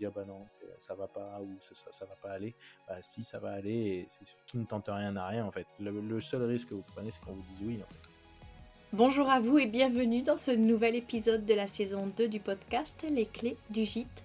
dire bah non, ça va pas ou ça, ça va pas aller. Bah si, ça va aller et c'est qui ne tente rien à rien en fait. Le, seul risque que vous prenez, c'est qu'on vous dise oui. Bonjour à vous et bienvenue dans ce nouvel épisode de la saison 2 du podcast Les clés du gîte.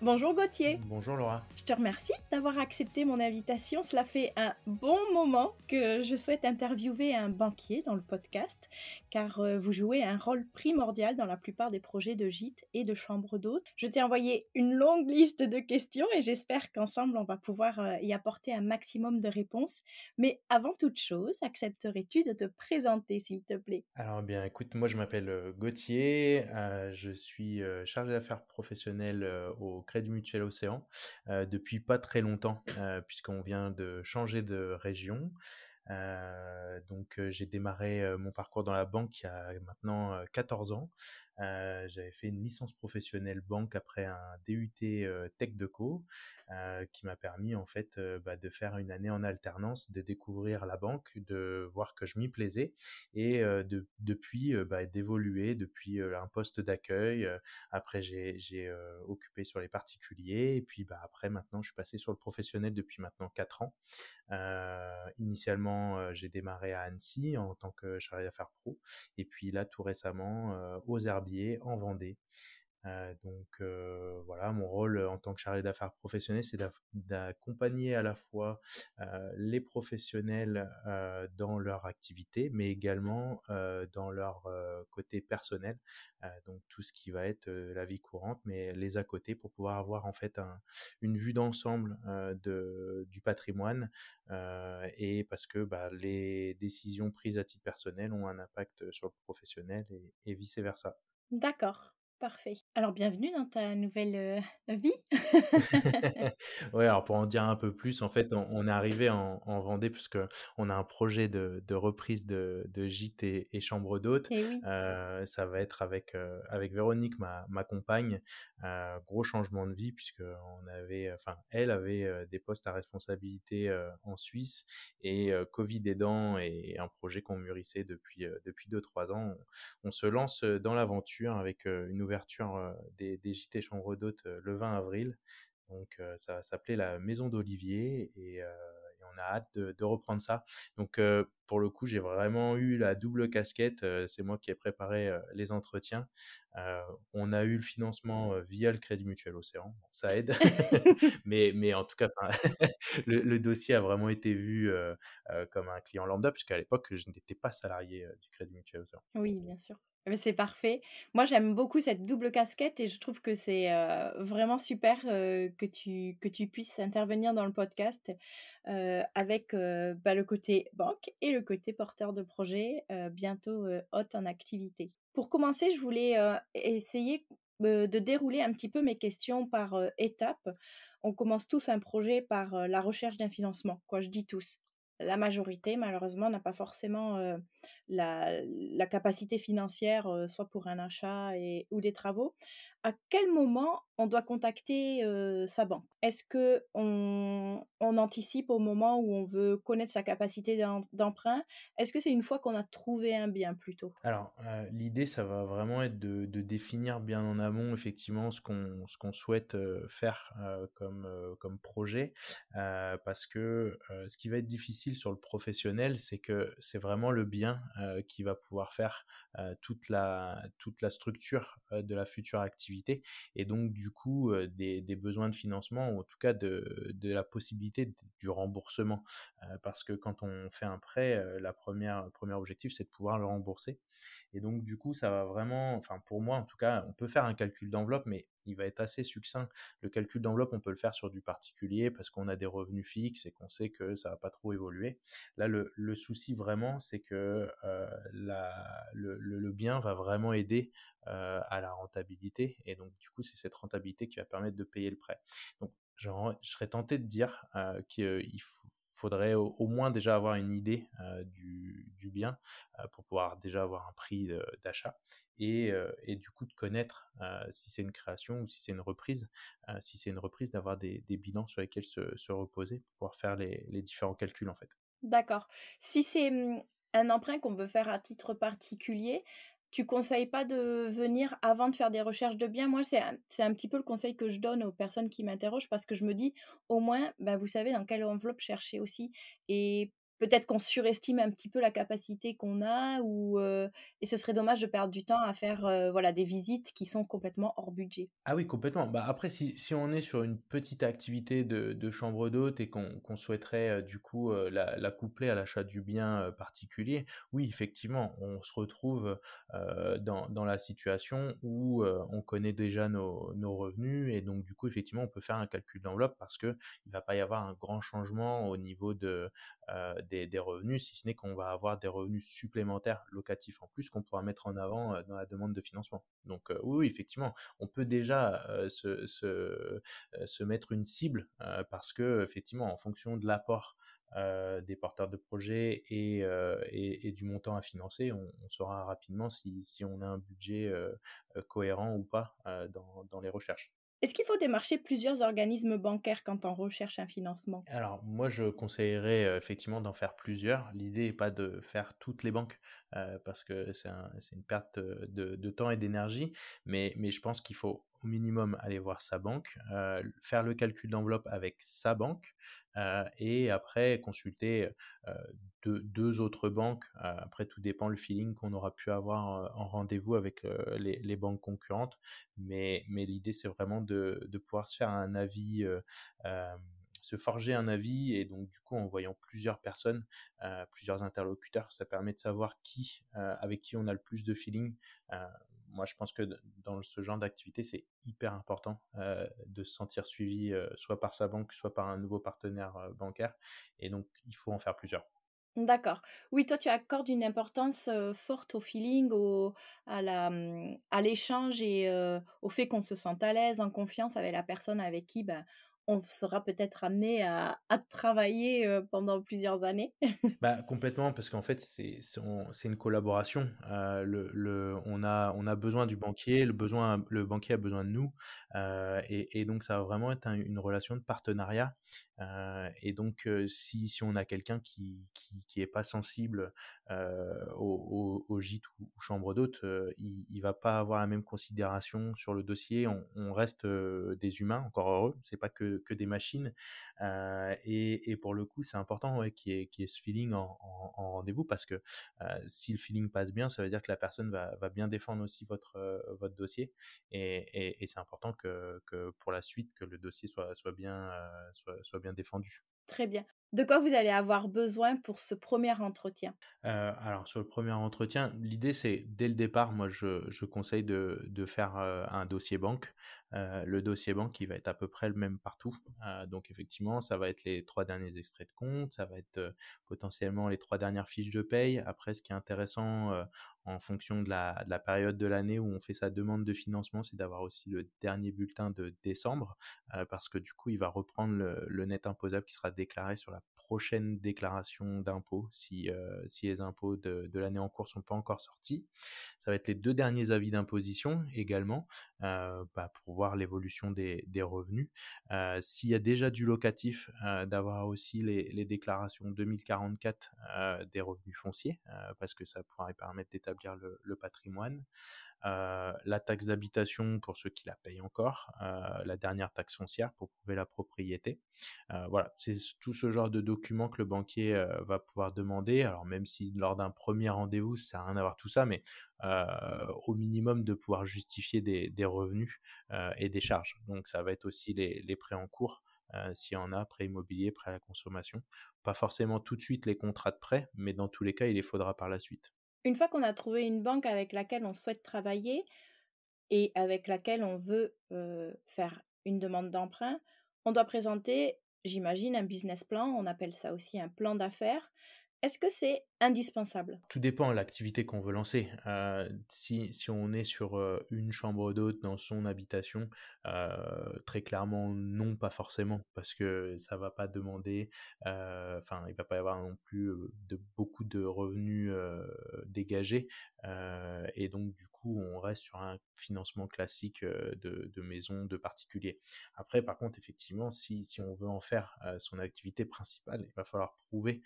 Bonjour Gauthier. Bonjour Laura. Je te remercie d'avoir accepté mon invitation. Cela fait un bon moment que je souhaite interviewer un banquier dans le podcast, car euh, vous jouez un rôle primordial dans la plupart des projets de gîtes et de chambres d'hôtes. Je t'ai envoyé une longue liste de questions et j'espère qu'ensemble on va pouvoir euh, y apporter un maximum de réponses. Mais avant toute chose, accepterais-tu de te présenter s'il te plaît? Alors bien, écoute, moi je m'appelle euh, Gauthier, je suis chargé d'affaires professionnelles au Crédit Mutuel Océan euh, depuis pas très longtemps, euh, puisqu'on vient de changer de région. Euh, donc j'ai démarré mon parcours dans la banque il y a maintenant 14 ans. J'avais fait une licence professionnelle banque après un DUT Tech Deco qui m'a permis en fait bah, de faire une année en alternance, de découvrir la banque, de voir que je m'y plaisais et de, depuis bah, d'évoluer depuis un poste d'accueil. après j'ai occupé sur les particuliers et puis bah, après maintenant je suis passé sur le professionnel depuis maintenant 4 ans. initialement j'ai démarré à Annecy en tant que chargé d'affaires pro et puis là tout récemment aux En Vendée. Euh, donc euh, voilà, mon rôle en tant que chargé d'affaires professionnel, c'est d'accompagner à la fois euh, les professionnels dans leur activité, mais également dans leur côté personnel, donc tout ce qui va être la vie courante, mais les à côté pour pouvoir avoir en fait une vue d'ensemble de, du patrimoine et parce que bah, les décisions prises à titre personnel ont un impact sur le professionnel et vice versa. D'accord. Parfait. Alors bienvenue dans ta nouvelle vie. ouais, alors pour en dire un peu plus, en fait, on, est arrivé en, Vendée puisque on a un projet de, reprise de, de gîte et, et chambre d'hôte. Eh ça va être avec avec Véronique, ma, ma compagne, gros changement de vie puisque on avait, enfin, elle avait des postes à responsabilité en Suisse et Covid aidant et un projet qu'on mûrissait depuis depuis deux trois ans, on, on se lance dans l'aventure avec une ouverture des, des JT Chambre d'hôtes le 20 avril. Donc ça s'appelait la Maison d'Olivier et, on a hâte de, reprendre ça. Donc pour le coup, j'ai vraiment eu la double casquette. c'est moi qui ai préparé les entretiens. on a eu le financement via le Crédit Mutuel Océan, ça aide. mais, mais en tout cas, le, dossier a vraiment été vu comme un client lambda, puisqu'à l'époque, je n'étais pas salarié du Crédit Mutuel Océan. Oui, bien sûr. C'est parfait. Moi, j'aime beaucoup cette double casquette et je trouve que c'est vraiment super que, tu, que tu puisses intervenir dans le podcast avec bah, le côté banque et le côté porteur de projet, bientôt hôte en activité. Pour commencer, je voulais essayer de dérouler un petit peu mes questions par étapes. On commence tous un projet par la recherche d'un financement. Quoi, je dis tous. La majorité, malheureusement, n'a pas forcément la, capacité financière, soit pour un achat et, ou des travaux, à quel moment on doit contacter sa banque? Est-ce que on, on, anticipe au moment où on veut connaître sa capacité d'emprunt? Est-ce que c'est une fois qu'on a trouvé un bien plutôt? Alors, l'idée, ça va vraiment être de, de, définir bien en amont, effectivement, ce qu'on ce qu'on souhaite faire comme, comme projet, parce que ce qui va être difficile sur le professionnel, c'est que c'est vraiment le bien qui va pouvoir faire toute, la, toute la structure de la future activité, et donc du coup des, besoins de financement, ou en tout cas de, de la possibilité du remboursement, parce que quand on fait un prêt, la première, le premier objectif, c'est de pouvoir le rembourser. Et donc, du coup, ça va vraiment, enfin, pour moi, en tout cas, on peut faire un calcul d'enveloppe, mais il va être assez succinct. Le calcul d'enveloppe, on peut le faire sur du particulier parce qu'on a des revenus fixes et qu'on sait que ça va pas trop évoluer. Là, le, le souci vraiment, c'est que euh, la, le, le, bien va vraiment aider euh, à la rentabilité. Et donc, du coup, c'est cette rentabilité qui va permettre de payer le prêt. Donc, je, serais tenté de dire euh, qu'il faudrait au, moins déjà avoir une idée du, bien pour pouvoir déjà avoir un prix d'achat et, et, du coup de connaître si c'est une création ou si c'est une reprise. si c'est une reprise, d'avoir des, des, bilans sur lesquels se, se, reposer pour pouvoir faire les, les différents calculs en fait. D'accord. Si c'est mmh, un emprunt qu'on veut faire à titre particulier, tu conseilles pas de venir avant de faire des recherches de biens? Moi, c'est un, un, petit peu le conseil que je donne aux personnes qui m'interrogent parce que je me dis, au moins, bah, vous savez dans quelle enveloppe chercher aussi. Et peut-être qu'on surestime un petit peu la capacité qu'on a ou et ce serait dommage de perdre du temps à faire voilà des visites qui sont complètement hors budget. Ah oui, complètement. Bah après, si, si on est sur une petite activité de, chambre d'hôte et qu'on souhaiterait du coup la, la, coupler à l'achat du bien particulier, oui, effectivement, on se retrouve dans, dans, la situation où on connaît déjà nos, nos, revenus et donc du coup, effectivement, on peut faire un calcul d'enveloppe parce que il va pas y avoir un grand changement au niveau de des, revenus, si ce n'est qu'on va avoir des revenus supplémentaires locatifs en plus qu'on pourra mettre en avant euh, dans la demande de financement. Donc euh, oui, effectivement, on peut déjà euh, se, se, mettre une cible parce que effectivement, en fonction de l'apport des porteurs de projets et, et, du montant à financer, on, saura rapidement si, si, on a un budget cohérent ou pas dans, dans les recherches. Est-ce qu'il faut démarcher plusieurs organismes bancaires quand on recherche un financement? Alors moi je conseillerais effectivement d'en faire plusieurs. L'idée n'est pas de faire toutes les banques parce que c'est un, une perte de, temps et d'énergie, mais, je pense qu'il faut au minimum aller voir sa banque, faire le calcul d'enveloppe avec sa banque, euh, et après consulter euh, deux, deux, autres banques. après, tout dépend le feeling qu'on aura pu avoir en rendez-vous avec les, banques concurrentes, mais, mais l'idée c'est vraiment de, de, pouvoir se faire un avis se forger un avis et donc du coup en voyant plusieurs personnes, euh, plusieurs interlocuteurs, ça permet de savoir qui, euh, avec qui on a le plus de feeling. Euh, moi je pense que dans ce genre d'activité c'est hyper important de se sentir suivi soit par sa banque, soit par un nouveau partenaire bancaire et donc il faut en faire plusieurs. D'accord. Oui, toi, tu accordes une importance forte au feeling, au, à, mmh, à l'échange et au fait qu'on se sente à l'aise, en confiance avec la personne avec qui ben, on sera peut-être amené à, travailler pendant plusieurs années. bah, complètement, parce qu'en fait, c'est une collaboration. le, on, a, on a besoin du banquier, le, besoin, le banquier a besoin de nous, et, donc ça va vraiment être une relation de partenariat. Et donc, si, si on a quelqu'un qui, qui, est pas sensible au, au, gîte ou, chambre d'hôte, il, il va pas avoir la même considération sur le dossier. On, reste des humains, encore heureux. C'est pas que que, des machines. Euh, et, et, pour le coup, c'est important ouais, qu'il y, ait ce feeling en, en, rendez-vous parce que euh, si le feeling passe bien, ça veut dire que la personne va, va bien défendre aussi votre, euh, votre dossier. Et, et, c'est important que, que, pour la suite, que le dossier soit, soit, bien, soit, soit bien défendu. Très bien. De quoi vous allez avoir besoin pour ce premier entretien? Euh, Alors sur le premier entretien, l'idée c'est dès le départ, moi je, je conseille de, de faire euh, un dossier banque. Euh, le dossier banque il va être à peu près le même partout. donc effectivement, ça va être les trois derniers extraits de compte, ça va être potentiellement les trois dernières fiches de paye. Après, ce qui est intéressant en fonction de la, de la période de l'année où on fait sa demande de financement, c'est d'avoir aussi le dernier bulletin de décembre, parce que du coup, il va reprendre le net imposable qui sera déclaré sur la prochaine déclaration d'impôt si, si les impôts de, de l'année en cours sont pas encore sortis. Ça va être les deux derniers avis d'imposition également bah, pour voir l'évolution des, des, revenus. S'il y a déjà du locatif, d'avoir aussi les, les, déclarations 2044 des revenus fonciers parce que ça pourrait permettre d'établir le patrimoine. Euh, la taxe d'habitation pour ceux qui la payent encore, euh, la dernière taxe foncière pour prouver la propriété. Euh, voilà, c'est tout ce genre de documents que le banquier va pouvoir demander. Alors même si lors d'un premier rendez-vous, ça à rien d'avoir tout ça, mais au minimum de pouvoir justifier des, revenus et des charges. Donc ça va être aussi les, les prêts en cours. s'il y en a, prêts immobiliers, prêts à la consommation. Pas forcément tout de suite les contrats de prêt, mais dans tous les cas, il les faudra par la suite. Une fois qu'on a trouvé une banque avec laquelle on souhaite travailler et avec laquelle on veut faire une demande d'emprunt, on doit présenter, j'imagine, un business plan, on appelle ça aussi un plan d'affaires. Est-ce que c'est indispensable Tout dépend de l'activité qu'on veut lancer. Euh, si, on est sur euh, une chambre d'hôte dans son habitation, euh, très clairement non, pas forcément, parce que ça va pas demander, enfin il va pas y avoir non plus de beaucoup de revenus dégagés, et donc du coup on reste sur un financement classique de, de maison de particulier. Après par contre effectivement si on veut en faire son activité principale, il va falloir prouver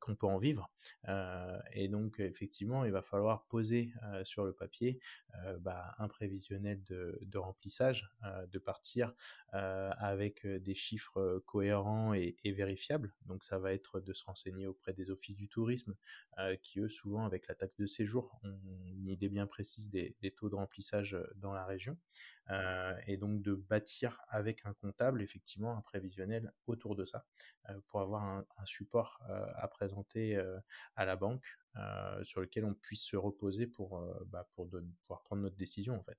qu'on peut en vivre. Euh, et donc, effectivement, il va falloir poser euh, sur le papier euh, bah, un prévisionnel de, remplissage, de partir avec des chiffres cohérents et, vérifiables. Donc, ça va être de se renseigner auprès des offices du tourisme, qui eux, souvent, avec la taxe de séjour, ont une idée bien précise des taux de remplissage dans la région. Euh, et donc de bâtir avec un comptable effectivement un prévisionnel autour de ça euh, pour avoir un, support euh, à présenter à la banque sur lequel on puisse se reposer pour, bah, pour pouvoir prendre notre décision en fait.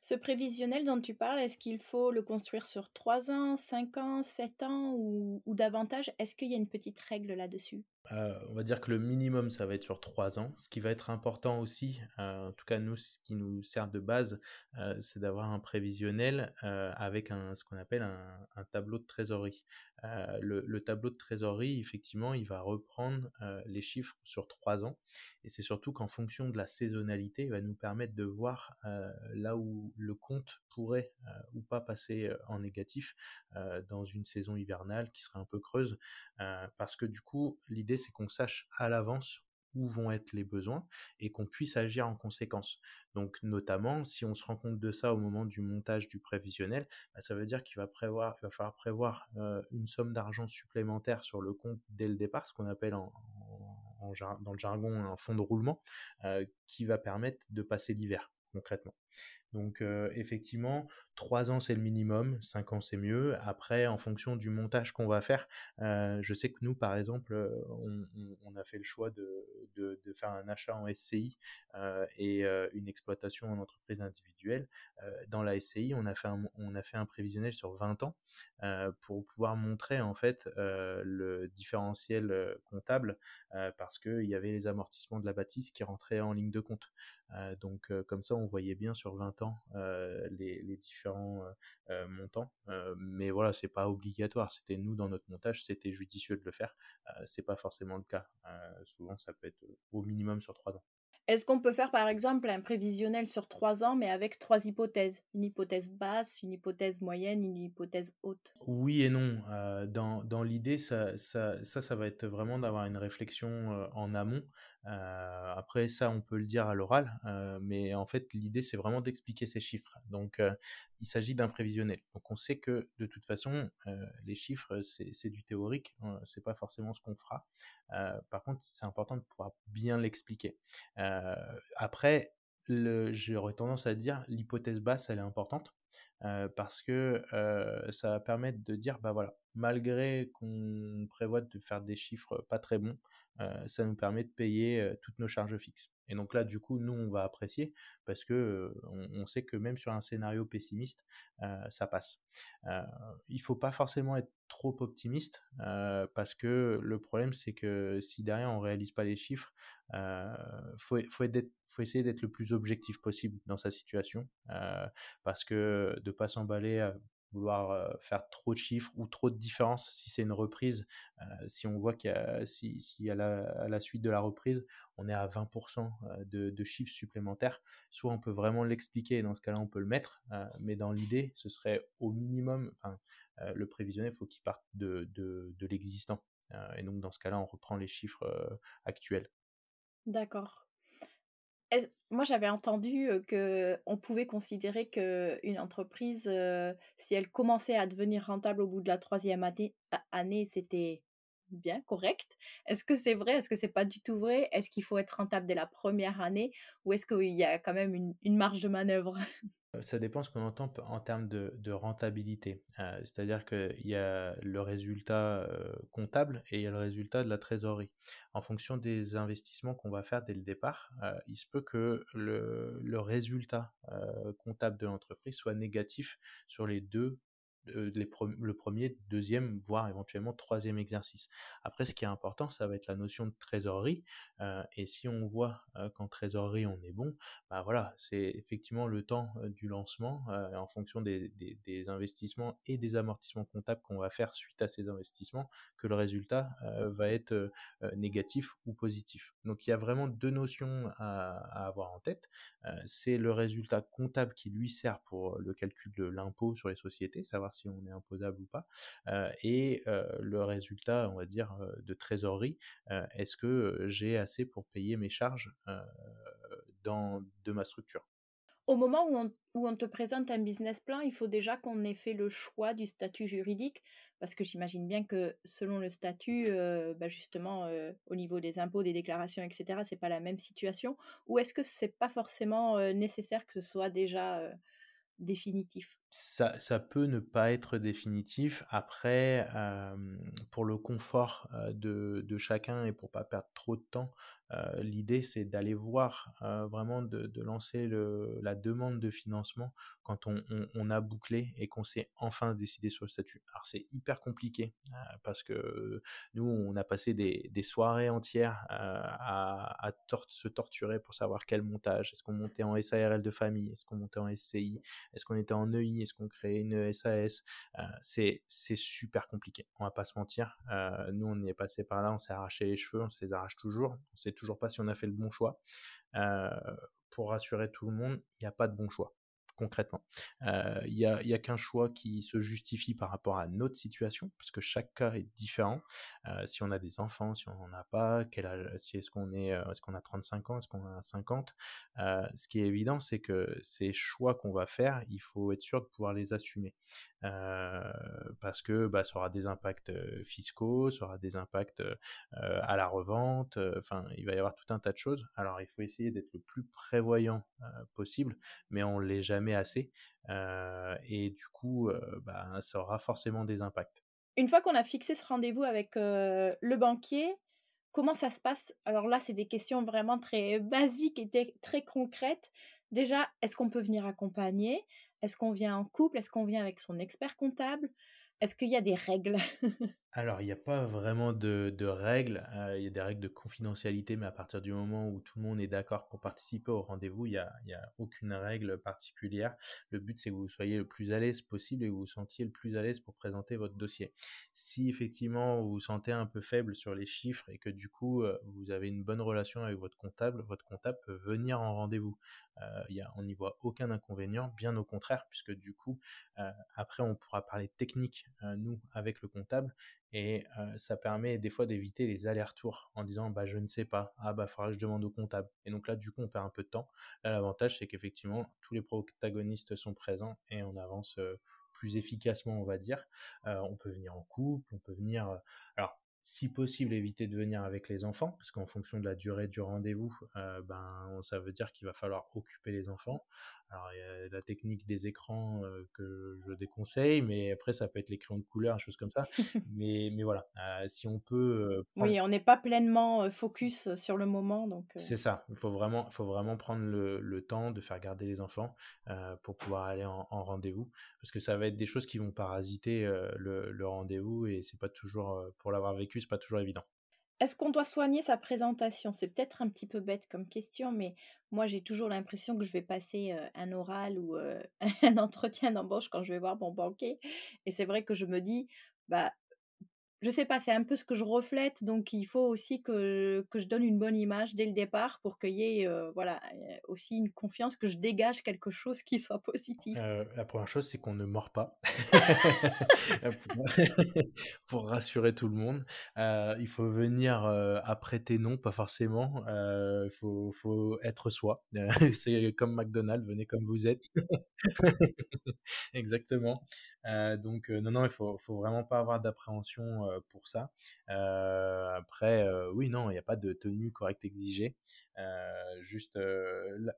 Ce prévisionnel dont tu parles, est-ce qu'il faut le construire sur 3 ans, 5 ans, 7 ans ou, ou davantage? Est-ce qu'il y a une petite règle là-dessus? Euh, on va dire que le minimum, ça va être sur trois ans. Ce qui va être important aussi, euh, en tout cas nous, ce qui nous sert de base, euh, c'est d'avoir un prévisionnel avec un, ce qu'on appelle un, tableau de trésorerie. Le, tableau de trésorerie, effectivement, il va reprendre les chiffres sur trois ans. Et c'est surtout qu'en fonction de la saisonnalité, il va nous permettre de voir là où le compte pourrait ou pas passer en négatif dans une saison hivernale qui serait un peu creuse. parce que du coup, l'idée c'est qu'on sache à l'avance où vont être les besoins et qu'on puisse agir en conséquence. Donc notamment, si on se rend compte de ça au moment du montage du prévisionnel, bah, ça veut dire qu'il va, falloir prévoir euh, une somme d'argent supplémentaire sur le compte dès le départ, ce qu'on appelle en, dans le jargon un fonds de roulement, euh, qui va permettre de passer l'hiver concrètement. Donc effectivement, 3 ans c'est le minimum, 5 ans c'est mieux. Après, en fonction du montage qu'on va faire, je sais que nous, par exemple, on, a fait le choix de, faire un achat en SCI et une exploitation en entreprise individuelle. dans la SCI, on a, fait un, on a fait un prévisionnel sur 20 ans pour pouvoir montrer en fait le différentiel comptable parce qu'il y avait les amortissements de la bâtisse qui rentraient en ligne de compte. donc comme ça, on voyait bien sur 20 euh, les, différents euh, euh, montants. mais voilà, c'est pas obligatoire. C'était nous dans notre montage, c'était judicieux de le faire. c'est pas forcément le cas. souvent, ça peut être au minimum sur trois ans. Est-ce qu'on peut faire par exemple un prévisionnel sur trois ans, mais avec trois hypothèses? Une hypothèse basse, une hypothèse moyenne, une hypothèse haute? Oui et non. dans, dans l'idée, ça ça, ça, ça, va être vraiment d'avoir une réflexion en amont. Euh, après ça, on peut le dire à l'oral, euh, mais en fait, l'idée, c'est vraiment d'expliquer ces chiffres. Donc, euh, il s'agit d'un prévisionnel. Donc, on sait que de toute façon, les chiffres, c'est du théorique, hein, c'est pas forcément ce qu'on fera. par contre, c'est important de pouvoir bien l'expliquer. après, j'aurais tendance à dire l'hypothèse basse, elle est importante. parce que ça va permettre de dire, bah voilà, malgré qu'on prévoit de faire des chiffres pas très bons, ça nous permet de payer euh, toutes nos charges fixes. Et donc là, du coup, nous, on va apprécier parce que euh, on, sait que même sur un scénario pessimiste, ça passe. Euh, il faut pas forcément être trop optimiste parce que le problème, c'est que si derrière on réalise pas les chiffres, faut, faut, faut essayer d'être le plus objectif possible dans sa situation parce que de pas s'emballer vouloir faire trop de chiffres ou trop de différences si c'est une reprise. si on voit qu'il y a, si, si à, la, à, la, suite de la reprise, on est à 20% de, de, chiffres supplémentaires, soit on peut vraiment l'expliquer dans ce cas-là, on peut le mettre, mais dans l'idée, ce serait au minimum, le prévisionnel, il faut qu'il parte de, de, de l'existant. et donc, dans ce cas-là, on reprend les chiffres actuels. D'accord. Moi, j'avais entendu que on pouvait considérer qu'une entreprise, si elle commençait à devenir rentable au bout de la troisième année, c'était bien correct. Est-ce que c'est vrai? Est-ce que c'est pas du tout vrai? Est-ce qu'il faut être rentable dès la première année? Ou est-ce qu'il y a quand même une marge de manœuvre? Ça dépend ce qu'on entend en termes de, rentabilité. C'est-à-dire qu'il y a le résultat comptable et il y a le résultat de la trésorerie. En fonction des investissements qu'on va faire dès le départ, il se peut que le, le résultat comptable de l'entreprise soit négatif sur les deux euh, le premier, deuxième, voire éventuellement troisième exercice. Après, ce qui est important, ça va être la notion de trésorerie. Euh, et si on voit euh, qu'en trésorerie, on est bon, bah voilà, c'est effectivement le temps du lancement en fonction des, investissements et des amortissements comptables qu'on va faire suite à ces investissements que le résultat va être négatif ou positif. Donc il y a vraiment deux notions à avoir en tête. c'est le résultat comptable qui lui sert pour le calcul de l'impôt sur les sociétés, savoir si on est imposable ou pas, et le résultat, on va dire, de trésorerie, est-ce que j'ai assez pour payer mes charges dans, de ma structure? Au moment où on, te présente un business plan, il faut déjà qu'on ait fait le choix du statut juridique, parce que j'imagine bien que selon le statut, bah, justement, au niveau des impôts, des déclarations, etc., c'est pas la même situation. Ou est-ce que c'est pas forcément nécessaire que ce soit déjà définitif ça, ça, peut ne pas être définitif. Après, pour le confort de, de, chacun et pour pas perdre trop de temps, l'idée c'est d'aller voir vraiment de, lancer la demande de financement quand on, a bouclé et qu'on s'est enfin décidé sur le statut. Alors c'est hyper compliqué parce que nous on a passé des, soirées entières à, se torturer pour savoir quel montage. Est-ce qu'on montait en SARL de famille? Est-ce qu'on montait en SCI Est-ce qu'on était en EI Est-ce qu'on créait une SAS C'est super compliqué. On va pas se mentir. nous on y est passé par là, on s'est arraché les cheveux, on s'est arrache toujours. Toujours pas si on a fait le bon choix. pour rassurer tout le monde, il n'y a pas de bon choix concrètement. Il n'y a, a qu'un choix qui se justifie par rapport à notre situation, parce que chaque cas est différent. si on a des enfants, si on n'en a pas, quel âge, si est-ce qu'on est, est-ce qu'on a 35 ans, est-ce qu'on a 50. ce qui est évident, c'est que ces choix qu'on va faire, il faut être sûr de pouvoir les assumer. parce que bah, ça aura des impacts fiscaux, ça aura des impacts à la revente, il va y avoir tout un tas de choses. Alors il faut essayer d'être le plus prévoyant possible, mais on l'est jamais assez. et du coup, bah, ça aura forcément des impacts. Une fois qu'on a fixé ce rendez-vous avec le banquier, comment ça se passe? Alors là, c'est des questions vraiment très basiques et très concrètes. Déjà, est-ce qu'on peut venir accompagner? Est-ce qu'on vient en couple? Est-ce qu'on vient avec son expert comptable? Est-ce qu'il y a des règles? Alors, il n'y a pas vraiment de, règles. il y a des règles de confidentialité, mais à partir du moment où tout le monde est d'accord pour participer au rendez-vous, il n'y a, aucune règle particulière. Le but, c'est que vous soyez le plus à l'aise possible et que vous vous sentiez le plus à l'aise pour présenter votre dossier. Si effectivement vous vous sentez un peu faible sur les chiffres et que du coup vous avez une bonne relation avec votre comptable, votre comptable peut venir en rendez-vous. a, on n'y voit aucun inconvénient, bien au contraire, puisque du coup, après on pourra parler technique, nous, avec le comptable et ça permet des fois d'éviter les allers-retours en disant bah je ne sais pas, ah bah faudra que je demande au comptable. Et donc là du coup on perd un peu de temps. L'avantage c'est qu'effectivement tous les protagonistes sont présents et on avance plus efficacement on va dire. on peut venir en couple, on peut venir alors si possible éviter de venir avec les enfants parce qu'en fonction de la durée du rendez-vous ben ça veut dire qu'il va falloir occuper les enfants alors, il y a la technique des écrans que je déconseille, mais après, ça peut être les crayons de couleur, choses comme ça. mais, mais voilà, si on peut. Oui, on n'est pas pleinement focus sur le moment. donc. C'est ça, il faut vraiment, faut vraiment prendre le, le, temps de faire garder les enfants pour pouvoir aller en, rendez-vous, parce que ça va être des choses qui vont parasiter le, le rendez-vous et c'est pas toujours, pour l'avoir vécu, c'est pas toujours évident. Est-ce qu'on doit soigner sa présentation? C'est peut-être un petit peu bête comme question, mais moi j'ai toujours l'impression que je vais passer, un oral ou, un entretien d'embauche quand je vais voir mon banquier et c'est vrai que je me dis: «Bah, je sais pas, c'est un peu ce que je reflète, donc il faut aussi que que je donne une bonne image dès le départ pour qu'il y ait, heu, voilà, aussi une confiance, que je dégage quelque chose qui soit positif. La première chose, c'est qu'on ne mord pas. Pour rassurer tout le monde. Il faut venir, heu, apprêter non, pas forcément. Heu, faut faut être soi. C'est comme McDonald's, venez comme vous êtes. Exactement. Heu, donc heu, non, non, il faut faut vraiment pas avoir d'appréhension, heu, pour ça. Après, oui, non, il y a pas de tenue correcte exigée. Juste,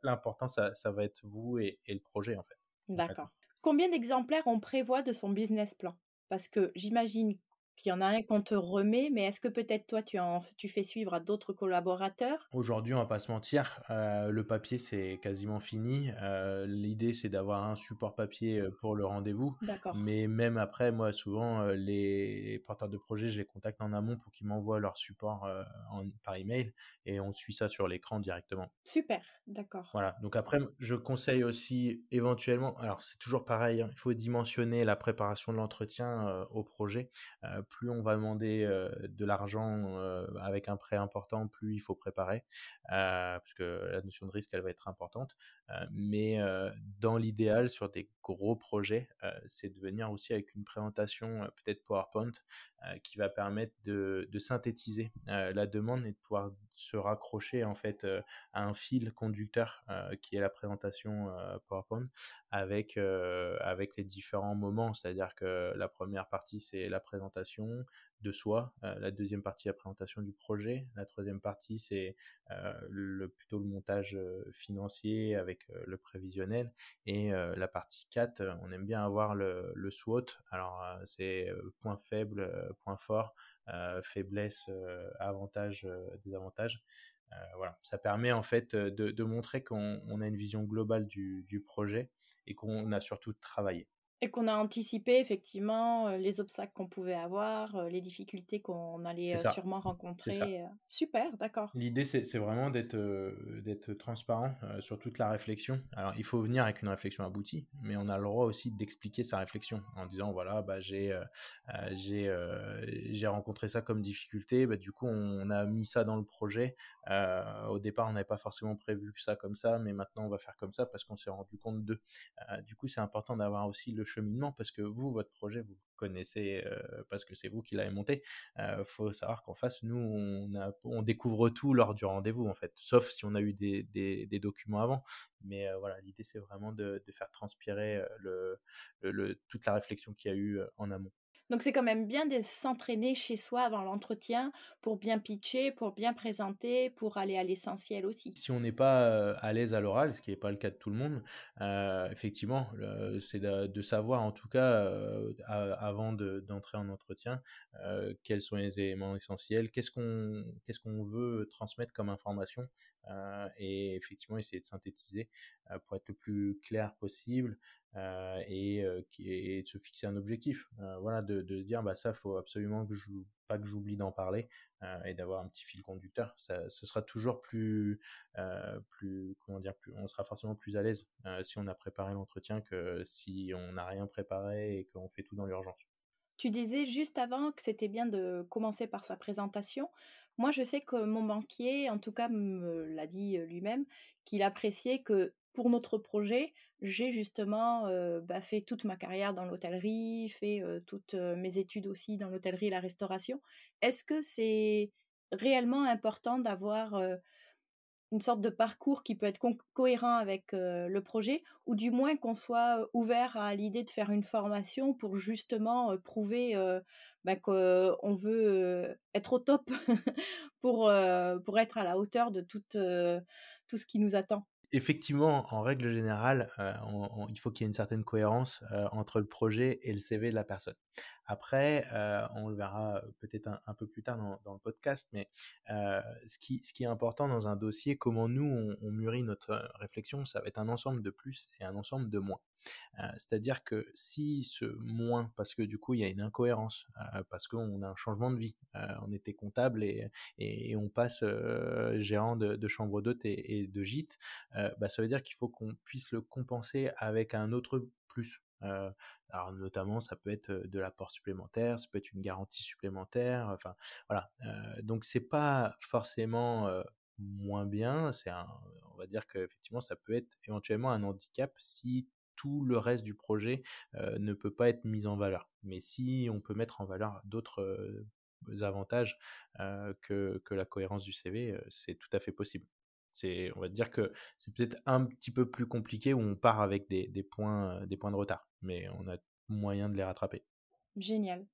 l'important ça va être vous et le projet, en fait. D'accord. Combien d'exemplaires on prévoit de son business plan? Parce que j'imagine qu'il y en a un qu'on te remet, mais est-ce que peut-être toi tu en tu fais suivre à d'autres collaborateurs? Aujourd'hui, on va pas se mentir, heu, le papier, c'est quasiment fini. Heu, l'idée, c'est d'avoir un support papier, pour le rendez-vous. D'accord. Mais même après, moi, souvent, les porteurs de projets, je les contacte en amont pour qu'ils m'envoient leur support, en par email et on suit ça sur l'écran directement. Super, d'accord. Voilà, donc après, je conseille aussi éventuellement alors c'est toujours pareil, hein, il faut dimensionner la préparation de l'entretien, au projet. Plus on va demander, de l'argent, avec un prêt important, plus il faut préparer. Parce que la notion de risque, elle va être importante. Mais dans l'idéal, sur des gros projets, c'est de venir aussi avec une présentation, peut-être PowerPoint, qui va permettre de de synthétiser, la demande et de pouvoir se raccrocher, en fait, à un fil conducteur, qui est la présentation, PowerPoint avec, avec les différents moments. C'est-à-dire que la première partie, c'est la présentation de soi, heu, la deuxième partie, la présentation du projet, la troisième partie, c'est, heu, le plutôt le montage, heu, financier avec, le prévisionnel et la partie 4, heu, on aime bien avoir le le SWOT. Alors, c'est, heu, points faibles, heu, points forts, heu, faiblesses, heu, avantages, heu, désavantages. Heu, voilà, ça permet en fait, de montrer qu'on on a une vision globale du projet et qu'on a surtout travaillé. Et qu'on a anticipé effectivement, heu, les obstacles qu'on pouvait avoir, heu, les difficultés qu'on allait, ça, sûrement rencontrer, super, d'accord. L'idée, c'est vraiment d'être, transparent, sur toute la réflexion. Alors, il faut venir avec une réflexion aboutie, mais on a le droit aussi d'expliquer sa réflexion en disant: «Voilà, bah, j'ai, rencontré ça comme difficulté, bah, du coup, on a mis ça dans le projet. Au départ, on n'avait pas forcément prévu ça comme ça, mais maintenant on va faire comme ça parce qu'on s'est rendu compte de». Du coup, c'est important d'avoir aussi le cheminement parce que vous, votre projet, vous connaissez, heu, parce que c'est vous qui l'avez monté. Heu, faut savoir qu'en face, nous, on découvre tout lors du rendez-vous, en fait, sauf si on a eu des documents avant. Mais heu, voilà, l'idée, c'est vraiment de faire transpirer, heu, le toute la réflexion qu'il y a eu, en amont. Donc c'est quand même bien de s'entraîner chez soi avant l'entretien pour bien pitcher, pour bien présenter, pour aller à l'essentiel aussi. Si on n'est pas, à l'aise à l'oral, ce qui est pas le cas de tout le monde, effectivement, c'est de savoir en tout cas, avant de d'entrer en entretien, quels sont les éléments essentiels, qu'est-ce qu'on veut transmettre comme information, et effectivement essayer de synthétiser, heu, pour être le plus clair possible, heu et et de se fixer un objectif. Voilà, de de dire: «Bah, ça, faut absolument que j'ou pas que j'oublie d'en parler», et d'avoir un petit fil conducteur. Ça ce sera toujours plus plus comment dire? Plus on sera forcément plus à l'aise, si on a préparé l'entretien que si on n'a rien préparé et qu'on fait tout dans l'urgence. Tu disais juste avant que c'était bien de commencer par sa présentation. Moi, je sais que mon banquier, en tout cas, me l'a dit, lui-même, qu'il appréciait que pour notre projet, j'ai justement, bah, fait toute ma carrière dans l'hôtellerie, fait, toutes, mes études aussi dans l'hôtellerie et la restauration. Est-ce que c'est réellement important d'avoir, une sorte de parcours qui peut être cohérent avec, le projet ou du moins qu'on soit, ouvert à l'idée de faire une formation pour justement, prouver, bah, qu'on veut, être au top pour, être à la hauteur de tout ce qui nous attend? Effectivement, en règle générale, on il faut qu'il y ait une certaine cohérence, heu, entre le projet et le CV de la personne. Après, heu, on le verra, peut-être un peu plus tard dans le podcast, mais, ce qui est important dans un dossier, comment nous on mûrit notre, réflexion, ça va être un ensemble de plus et un ensemble de moins. C'est-à-dire que si ce moins, parce que du coup il y a une incohérence, parce qu'on a un changement de vie, on était comptable et, on passe gérant de, chambre d'hôte et, de gîte, bah, ça veut dire qu'il faut qu'on puisse le compenser avec un autre plus. alors notamment, ça peut être de l'apport supplémentaire, ça peut être une garantie supplémentaire. Enfin, voilà. donc c'est pas forcément moins bien. C'est on va dire qu'effectivement, ça peut être éventuellement un handicap si tout le reste du projet ne peut pas être mis en valeur. Mais si on peut mettre en valeur d'autres avantages que, la cohérence du CV, c'est tout à fait possible. C'est, on va dire que c'est peut-être un petit peu plus compliqué où on part avec des points de retard, mais on a moyen de les rattraper. Génial.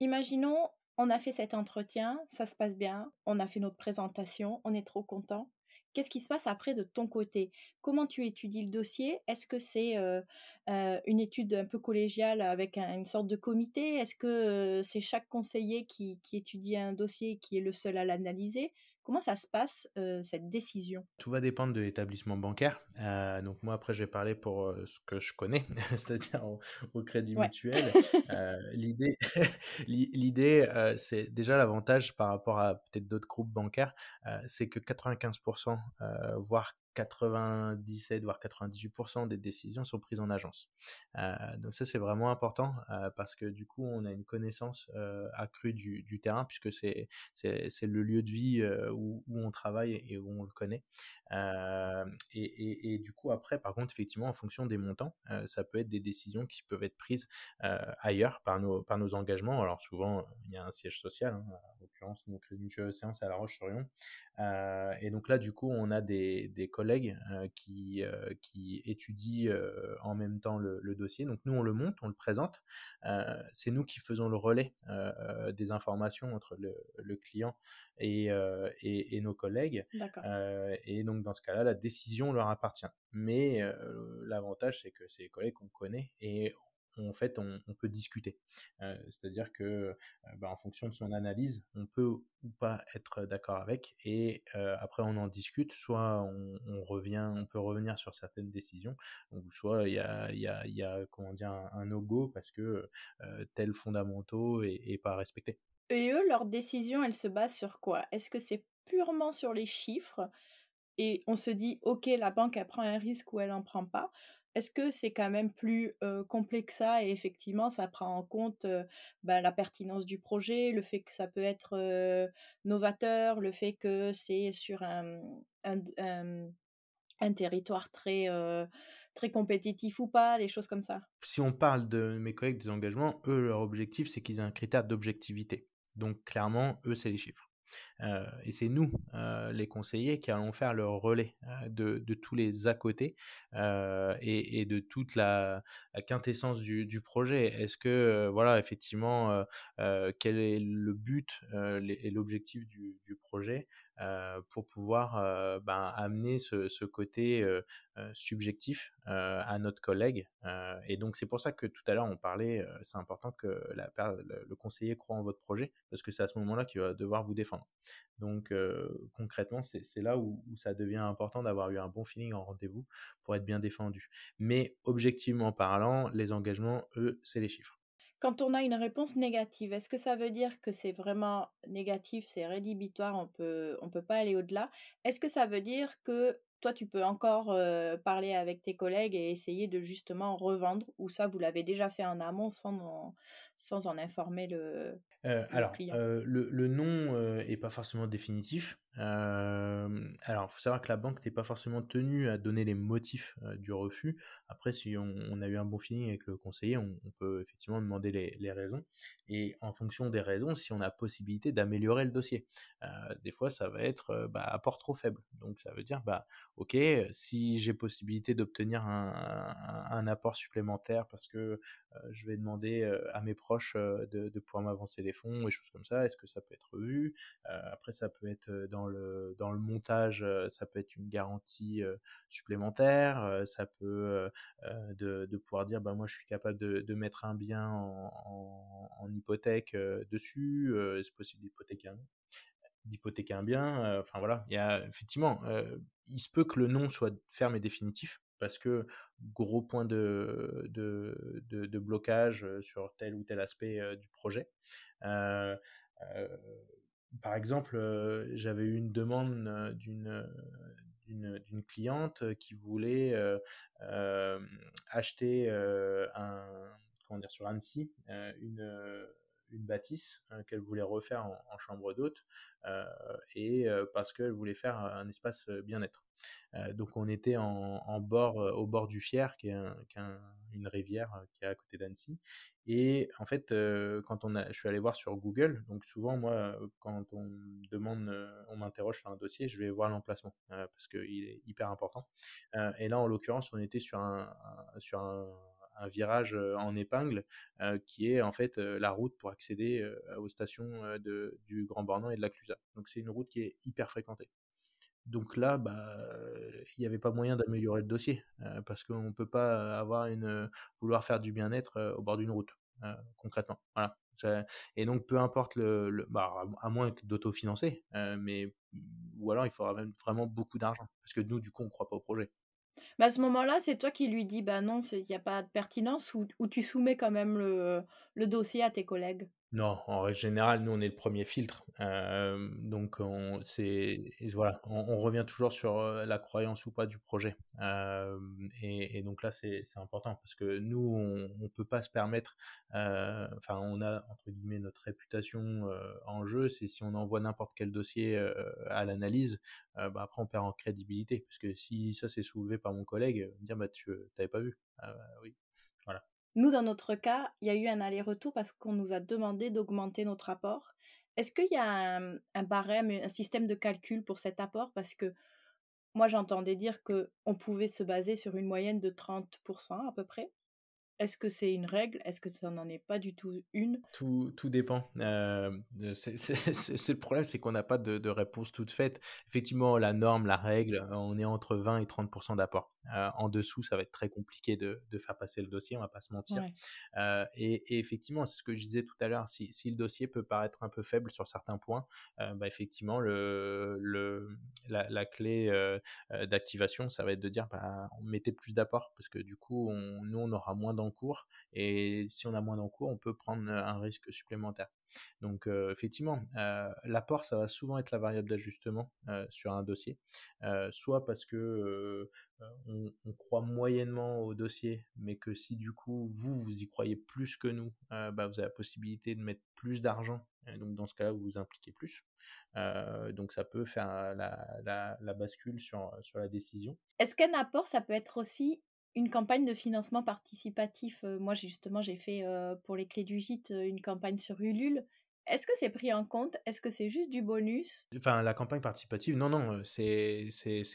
Imaginons, on a fait cet entretien, ça se passe bien, on a fait notre présentation, on est trop content. Qu'est-ce qui se passe après de ton côté? Comment tu étudies le dossier? Est-ce que c'est une étude un peu collégiale avec une sorte de comité? Est-ce que c'est chaque conseiller qui, étudie un dossier qui est le seul à l'analyser? Comment ça se passe, cette décision? Tout va dépendre de l'établissement bancaire. donc moi, après, je vais parler pour ce que je connais, c'est-à-dire au, crédit mutuel. L'idée, l'idée c'est déjà l'avantage par rapport à peut-être d'autres groupes bancaires, c'est que 95%, voire 97 voire 98% des décisions sont prises en agence. Euh, donc ça c'est vraiment important euh, parce que du coup on a une connaissance euh, accrue du, terrain puisque c'est c'est le lieu de vie où, on travaille et où on le connaît. Et, du coup après par contre effectivement en fonction des montants ça peut être des décisions qui peuvent être prises ailleurs par nos par nos engagements. Alors souvent il y a un siège social hein, en l'occurrence donc mutuel séance à La Roche-sur-Yon euh, et donc là, du coup, on a des, des collègues euh, qui, euh, qui étudient en même temps le, le, dossier. Donc nous, on le monte, on le présente. c'est nous qui faisons le relais des informations entre le, le client et, et, et, nos collègues. et donc dans ce cas-là, la décision leur appartient. Mais l'avantage, c'est que c'est les collègues qu'on connaît et en fait, on, peut discuter. Euh, c'est-à-dire que, euh, bah, en fonction de son analyse, on peut ou pas être d'accord avec, et euh, après on en discute. Soit on, revient, on peut revenir sur certaines décisions, ou soit il y a, y, a, y a, comment dire, un, no-go parce que tel fondamentaux est, pas respecté. Et eux, leur décision, elle se base sur quoi? Est-ce que c'est purement sur les chiffres et on se dit, ok, la banque, elle prend un risque ou elle n'en prend pas? Est-ce que c'est quand même plus complexe que ça? Et effectivement ça prend en compte bah, la pertinence du projet, le fait que ça peut être novateur, le fait que c'est sur un, un, territoire très, très compétitif ou pas, des choses comme ça? Si on parle de mes collègues des engagements, eux, leur objectif, c'est qu'ils aient un critère d'objectivité. Donc clairement, eux, c'est les chiffres. Euh, et c'est nous, euh, les conseillers, qui allons faire le relais euh, de, tous les à côté et, de toute la, quintessence du, projet. Est-ce que, voilà, effectivement, quel est le but et l'objectif du, projet pour pouvoir ben, amener ce, côté subjectif à notre collègue. et donc c'est pour ça que tout à l'heure on parlait, c'est important que le conseiller croit en votre projet, parce que c'est à ce moment-là qu'il va devoir vous défendre. Donc concrètement, c'est là où, ça devient important d'avoir eu un bon feeling en rendez-vous pour être bien défendu. Mais objectivement parlant, les engagements, eux, c'est les chiffres. Quand on a une réponse négative, est-ce que ça veut dire que c'est vraiment négatif, c'est rédhibitoire, on peut, on peut pas aller au-delà? Est-ce que ça veut dire que toi, tu peux encore parler avec tes collègues et essayer de justement revendre, ou ça, vous l'avez déjà fait en amont sans sans en informer le, alors, le, le, nom est pas forcément définitif. alors, il faut savoir que la banque n'est pas forcément tenue à donner les motifs du refus. Après, si on, a eu un bon feeling avec le conseiller, on, peut effectivement demander les, les, raisons. Et en fonction des raisons, si on a possibilité d'améliorer le dossier. des fois, ça va être bah, apport trop faible. Donc, ça veut dire, bah, ok, si j'ai possibilité d'obtenir un, un, apport supplémentaire parce que je vais demander à mes proches de, pouvoir m'avancer les fonds et choses comme ça, est-ce que ça peut être vu? Après, ça peut être dans le, dans le montage, ça peut être une garantie supplémentaire, ça peut de, pouvoir dire, bah, moi je suis capable de, mettre un bien en, hypothèque dessus, c'est possible d'hypothéquer un d'hypothéquer un bien. Enfin voilà, il y a effectivement, il se peut que le nom soit ferme et définitif, parce que gros point de, de, de, blocage sur tel ou tel aspect du projet. par exemple, j'avais eu une demande d'une d'une cliente qui voulait acheter un, comment dire, sur Annecy une, une bâtisse qu'elle voulait refaire en, chambre d'hôte et parce qu'elle voulait faire un espace bien-être. donc on était en, bord, au bord du Fier, qui est, une rivière qui est à côté d'Annecy. Et en fait, quand on a, je suis allé voir sur Google, donc souvent moi, quand on demande, on m'interroge sur un dossier, je vais voir l'emplacement parce qu'il est hyper important. et là, en l'occurrence, on était sur un, sur un un virage en épingle qui est en fait la route pour accéder aux stations de, du Grand Bornand et de la Clusaz. Donc c'est une route qui est hyper fréquentée. Donc là, bah, il n'y avait pas moyen d'améliorer le dossier parce qu'on ne peut pas avoir une vouloir faire du bien-être au bord d'une route concrètement. Voilà. Et donc peu importe le, bah, à moins d'autofinancer, mais ou alors il faudra vraiment beaucoup d'argent parce que nous du coup on ne croit pas au projet. Mais à ce moment-là, c'est toi qui lui dis: «Bah, non, il n'y a pas de pertinence» ou ou tu soumets quand même le le dossier à tes collègues? Non, en règle générale, nous, on est le premier filtre. donc on c'est voilà, on revient toujours sur, la croyance ou pas du projet. et donc là, c'est important parce que nous, on ne peut pas se permettre, enfin, on a, entre guillemets, «notre réputation», en jeu. C'est si on envoie n'importe quel dossier, à l'analyse, bah, après on perd en crédibilité. Parce que si ça s'est soulevé par mon collègue, dire: «Bah, tu, n'avais pas vu?» «Ah bah, oui». Nous, dans notre cas, il y a eu un aller-retour parce qu'on nous a demandé d'augmenter notre apport. Est-ce qu'il y a un, barème, un système de calcul pour cet apport? Parce que moi, j'entendais dire qu'on pouvait se baser sur une moyenne de 30% à peu près. Est-ce que c'est une règle? Est-ce que ça n'en est pas du tout une? Tout, tout dépend. Euh, c'est le problème, c'est qu'on n'a pas de, de, réponse toute faite. Effectivement, la norme, la règle, on est entre 20 et 30% d'apport. Euh, en dessous, ça va être très compliqué de, de, faire passer le dossier, on va pas se mentir. Euh, et, effectivement, c'est ce que je disais tout à l'heure, si, si, le dossier peut paraître un peu faible sur certains points, bah effectivement, le, le, la, la clé d'activation, ça va être de dire, bah, on mettait plus d'apport, parce que du coup, on, nous, on aura moins d'encours cours Et si on a moins d'encours, on peut prendre un risque supplémentaire. Donc effectivement, l'apport, ça va souvent être la variable d'ajustement sur un dossier, soit parce que on, croit moyennement au dossier, mais que si du coup vous vous y croyez plus que nous, bah, vous avez la possibilité de mettre plus d'argent. Donc dans ce cas-là, vous vous impliquez plus. donc ça peut faire la, la bascule sur, sur la décision. Est-ce qu'un apport, ça peut être aussi une campagne de financement participatif. moi, justement, j'ai fait pour les clés du gîte une campagne sur Ulule. Est-ce que c'est pris en compte? Est-ce que c'est juste du bonus? Enfin, la campagne participative, non, non, c'est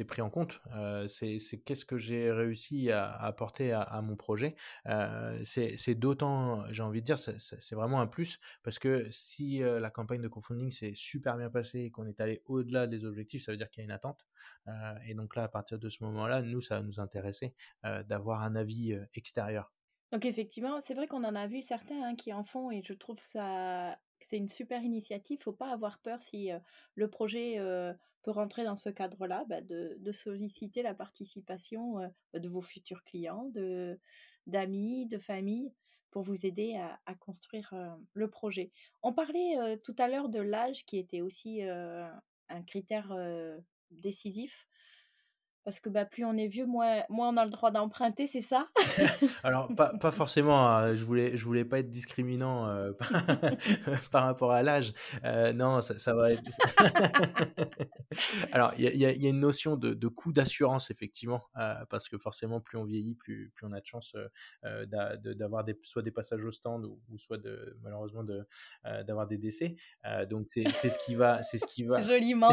pris en compte. c'est qu'est-ce que j'ai réussi à, apporter à, mon projet. c'est d'autant, j'ai envie de dire, c'est vraiment un plus parce que si la campagne de crowdfunding s'est super bien passée et qu'on est allé au-delà des objectifs, ça veut dire qu'il y a une attente. Et donc là, à partir de ce moment-là, nous, ça va nous intéresser d'avoir un avis extérieur. Donc effectivement, c'est vrai qu'on en a vu certains hein, qui en font et je trouve ça c'est une super initiative. Faut pas avoir peur si le projet peut rentrer dans ce cadre-là, bah, de, solliciter la participation de vos futurs clients, d'amis, de famille pour vous aider à, construire le projet. On parlait tout à l'heure de l'âge qui était aussi un critère décisif. Parce que bah, plus on est vieux, moins, moins on a le droit d'emprunter, c'est ça? Alors, pas, pas forcément, hein, je voulais, je voulais pas être discriminant euh, par, rapport à l'âge. Euh, non, ça, ça, va être... Alors, il y a, y a, une notion de, de coût d'assurance, effectivement, euh, parce que forcément, plus on vieillit, plus, plus on a de chance d'avoir des, soit des passages au stand ou, soit de, malheureusement de, d'avoir des décès. donc, c'est ce qui va... C'est ce qui va... joliment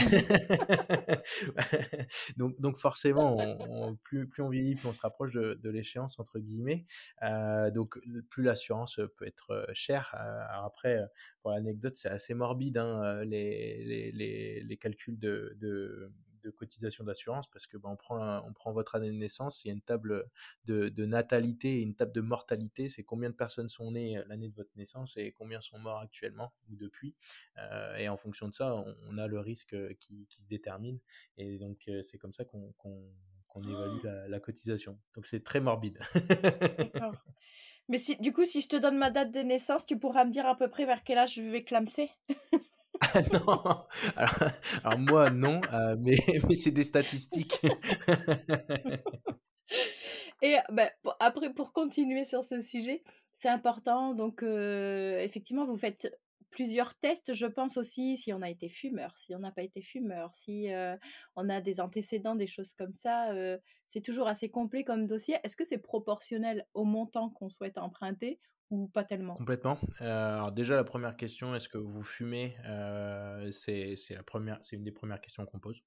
donc, donc, forcément, forcément, plus, on vieillit, plus on se rapproche de, l'échéance, entre guillemets. Euh, donc, plus l'assurance peut être euh, chère. Euh, après, pour l'anecdote, c'est assez morbide, hein, les, calculs de de cotisation d'assurance parce que ben, on, prend on prend votre année de naissance, il y a une table de, de natalité et une table de mortalité, c'est combien de personnes sont nées l'année de votre naissance et combien sont morts actuellement ou depuis. et en fonction de ça, on, a le risque qui, qui, se détermine et donc c'est comme ça qu'on évalue la, cotisation. Donc c'est très morbide. D'accord. Mais si, du coup, si je te donne ma date de naissance, tu pourras me dire à peu près vers quel âge je vais clamser? non alors, moi non, mais, mais c'est des statistiques. Et bah, après, pour continuer sur ce sujet, c'est important. Donc, effectivement, vous faites plusieurs tests, je pense aussi, si on a été fumeur, si on n'a pas été fumeur, si on a des antécédents, des choses comme ça. c'est toujours assez complet comme dossier. Est-ce que c'est proportionnel au montant qu'on souhaite emprunter ou pas tellement? Complètement. alors déjà la première question, est-ce que vous fumez? C'est la première, c'est une des premières questions qu'on pose,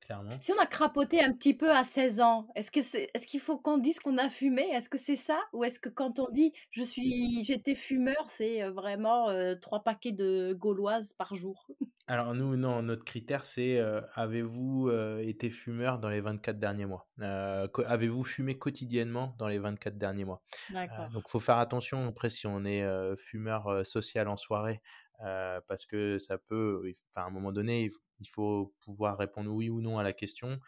clairement. Si on a crapoté un petit peu à 16 ans, est-ce que c'est, est-ce qu'il faut qu'on dise qu'on a fumé? Est-ce que c'est ça? Ou est-ce que quand on dit je suis, j'étais fumeur, c'est vraiment trois paquets de gauloises par jour? Alors nous, non, notre critère c'est avez-vous été fumeur dans les 24 derniers mois? Avez-vous fumé quotidiennement dans les 24 derniers mois D'accord. donc il faut faire attention après si on est fumeur social en soirée parce que ça peut, enfin, à un moment donné, il faut pouvoir répondre oui ou non à la question.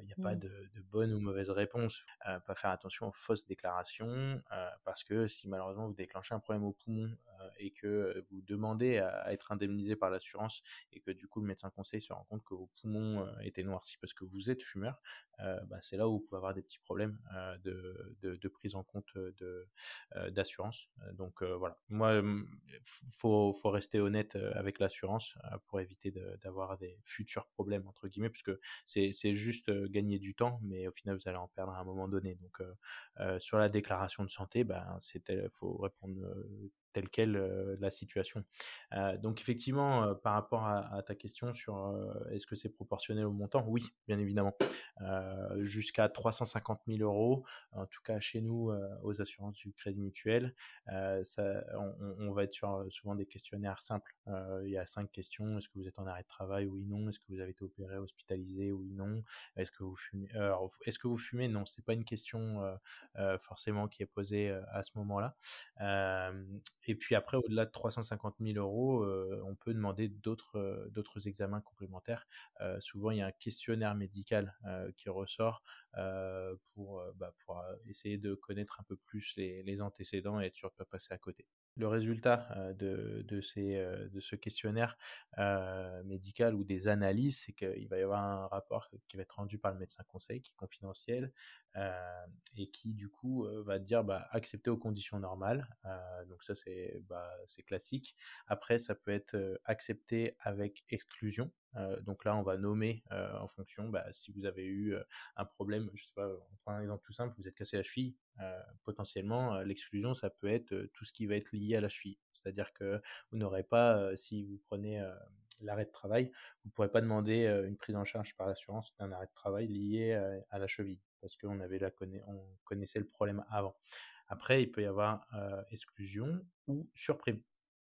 Il n'y a pas mmh. de, bonne ou mauvaise réponse. pas faire attention aux fausses déclarations, parce que si malheureusement vous déclenchez un problème au poumon et que vous demandez à, être indemnisé par l'assurance et que du coup le médecin conseil se rend compte que vos poumons étaient noircis parce que vous êtes fumeur, bah, c'est là où vous pouvez avoir des petits problèmes de, de, prise en compte de d'assurance. Donc voilà, moi, faut, faut rester honnête avec l'assurance pour éviter d'avoir des futurs problèmes entre guillemets, puisque c'est juste gagner du temps, mais au final vous allez en perdre à un moment donné. Donc sur la déclaration de santé, ben, il faut répondre telle quelle la situation. donc effectivement, par rapport à, ta question sur est-ce que c'est proportionnel au montant, oui, bien évidemment. Jusqu'à 350 000 euros, en tout cas chez nous, aux assurances du Crédit Mutuel, ça, on, va être sur souvent des questionnaires simples. il y a cinq questions. Est-ce que vous êtes en arrêt de travail? Oui, non. Est-ce que vous avez été opéré, hospitalisé? Oui, non. Est-ce que vous fumez Est-ce que vous fumez? Non, c'est pas une question forcément qui est posée à ce moment-là. Et puis après, au-delà de 350 000 euros, on peut demander d'autres d'autres examens complémentaires. souvent, il y a un questionnaire médical qui ressort pour, bah, essayer de connaître un peu plus les, les antécédents et être sûr de pas passer à côté. Le résultat de, de, ces, de ce questionnaire médical ou des analyses, c'est qu'il va y avoir un rapport qui va être rendu par le médecin conseil, qui est confidentiel, et qui du coup va dire bah, accepter aux conditions normales. donc ça c'est bah, classique. Après ça peut être accepté avec exclusion. Donc là on va nommer en fonction bah, si vous avez eu un problème, je sais pas, on prend un exemple tout simple, vous êtes cassé la cheville, potentiellement l'exclusion ça peut être tout ce qui va être lié à la cheville. C'est-à-dire que vous n'aurez pas, si vous prenez l'arrêt de travail, vous ne pourrez pas demander une prise en charge par l'assurance d'un arrêt de travail lié à la cheville, parce qu'on avait la on connaissait le problème avant. Après, il peut y avoir exclusion ou surprime.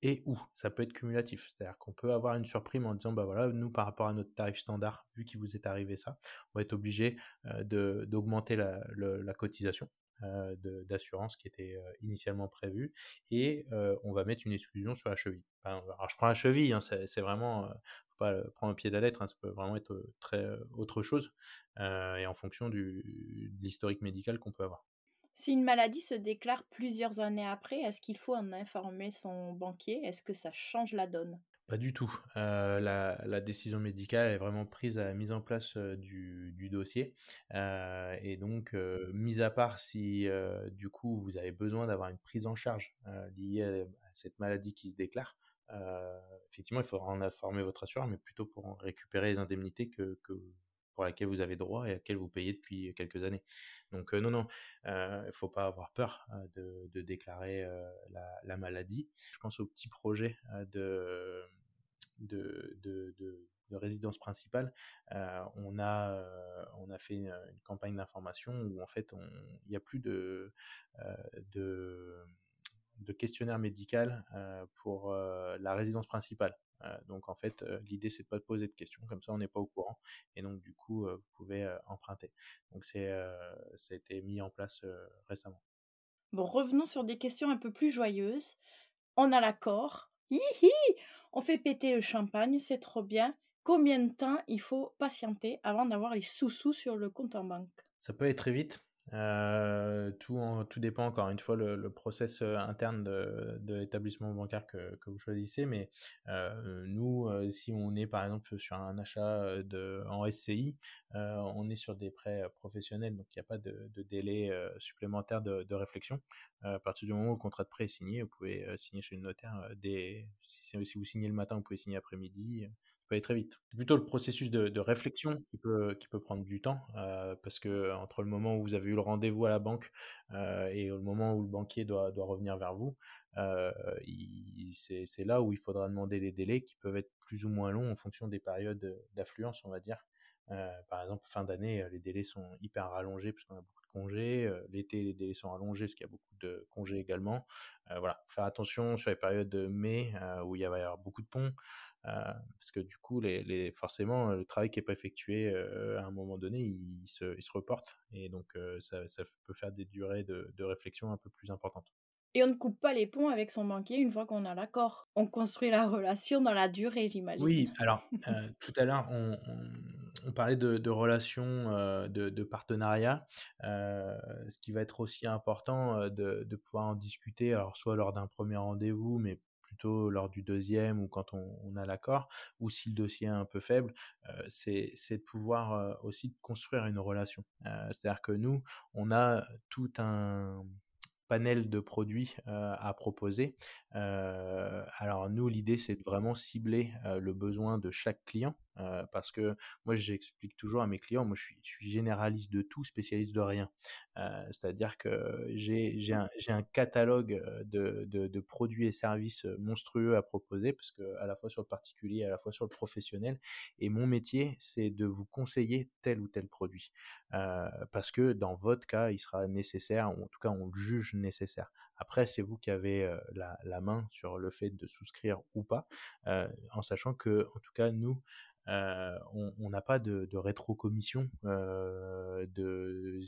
Et ou, ça peut être cumulatif. C'est-à-dire qu'on peut avoir une surprime en disant, bah voilà, nous, par rapport à notre tarif standard, vu qu'il vous est arrivé ça, on va être obligé d'augmenter la, la, cotisation. d'assurance qui était initialement prévue et on va mettre une exclusion sur la cheville. alors je prends la cheville, hein, c'est vraiment, pas prendre au pied de la lettre, hein, ça peut vraiment être très autre chose et en fonction du, de l'historique médical qu'on peut avoir. Si une maladie se déclare plusieurs années après, est-ce qu'il faut en informer son banquier? Est-ce que ça change la donne? Pas du tout. la, décision médicale est vraiment prise à la mise en place du, dossier. et donc, mis à part si du coup vous avez besoin d'avoir une prise en charge liée à, cette maladie qui se déclare, effectivement, il faudra en informer votre assureur, mais plutôt pour récupérer les indemnités que, pour lesquelles vous avez droit et à laquelle vous payez depuis quelques années. Donc non, non, il ne faut pas avoir peur de, déclarer la, maladie. Je pense au petit projet de, de, résidence principale. on, a, fait une, campagne d'information où en fait il n'y a plus de questionnaire médical pour la résidence principale. Donc en fait, l'idée c'est de pas de poser de questions, comme ça on n'est pas au courant, et donc du coup vous pouvez emprunter. Donc c'est ça a été mis en place récemment. Bon, revenons sur des questions un peu plus joyeuses. On a l'accord. On fait péter le champagne, c'est trop bien. combien de temps il faut patienter avant d'avoir les sous-sous sur le compte en banque? Ça peut aller très vite. Euh, tout, tout dépend encore une fois le, le process euh, interne de, de l'établissement bancaire que, que, vous choisissez, mais euh, nous, si on est par exemple sur un achat de, en SCI, on est sur des prêts professionnels, donc il n'y a pas de, délai supplémentaire de, de, réflexion. à partir du moment où le contrat de prêt est signé, vous pouvez signer chez le notaire dès, si, vous signez le matin, vous pouvez signer après-midi, peut aller très vite. C'est plutôt le processus de, réflexion qui peut, prendre du temps, euh, parce que entre le moment où vous avez eu le rendez-vous à la banque euh, et le moment où le banquier doit, revenir vers vous, euh, c'est là où il faudra demander les délais qui peuvent être plus ou moins longs en fonction des périodes d'affluence, on va dire. Euh, par exemple, fin d'année, les délais sont hyper rallongés puisqu'on a beaucoup de congés. L'été, les délais sont rallongés parce qu'il y a beaucoup de congés également. Euh, voilà, faire attention sur les périodes de mai où il va y avoir beaucoup de ponts. Euh, parce que du coup, les, les, forcément, le travail qui n'est pas effectué euh, à un moment donné, il, il, se, il se, reporte. Et donc, euh, ça, ça, peut faire des durées de, de, réflexion un peu plus importantes. Et on ne coupe pas les ponts avec son banquier une fois qu'on a l'accord. On construit la relation dans la durée, j'imagine. Oui, alors, tout à l'heure, on, on, on, parlait de, de relations, de, de, partenariat. ce qui va être aussi important de, de pouvoir en discuter, alors soit lors d'un premier rendez-vous, mais plutôt lors du deuxième ou quand on, a l'accord, ou si le dossier est un peu faible, euh, c'est de pouvoir euh, aussi construire une relation. Euh, C'est-à-dire que nous, on a tout un panel de produits à proposer. Alors nous, l'idée, c'est de vraiment cibler le besoin de chaque client, parce que moi, j'explique toujours à mes clients, moi, je suis, généraliste de tout, spécialiste de rien. C'est-à-dire que j'ai un, catalogue de, de, produits et services monstrueux à proposer, parce que à la fois sur le particulier, à la fois sur le professionnel, et mon métier, c'est de vous conseiller tel ou tel produit, parce que dans votre cas, il sera nécessaire, ou en tout cas, on le juge nécessaire. Après, c'est vous qui avez euh, la, la, main sur le fait de souscrire ou pas, euh, en sachant que, en tout cas, nous, euh, on n'a pas de, rétro-commission euh, de,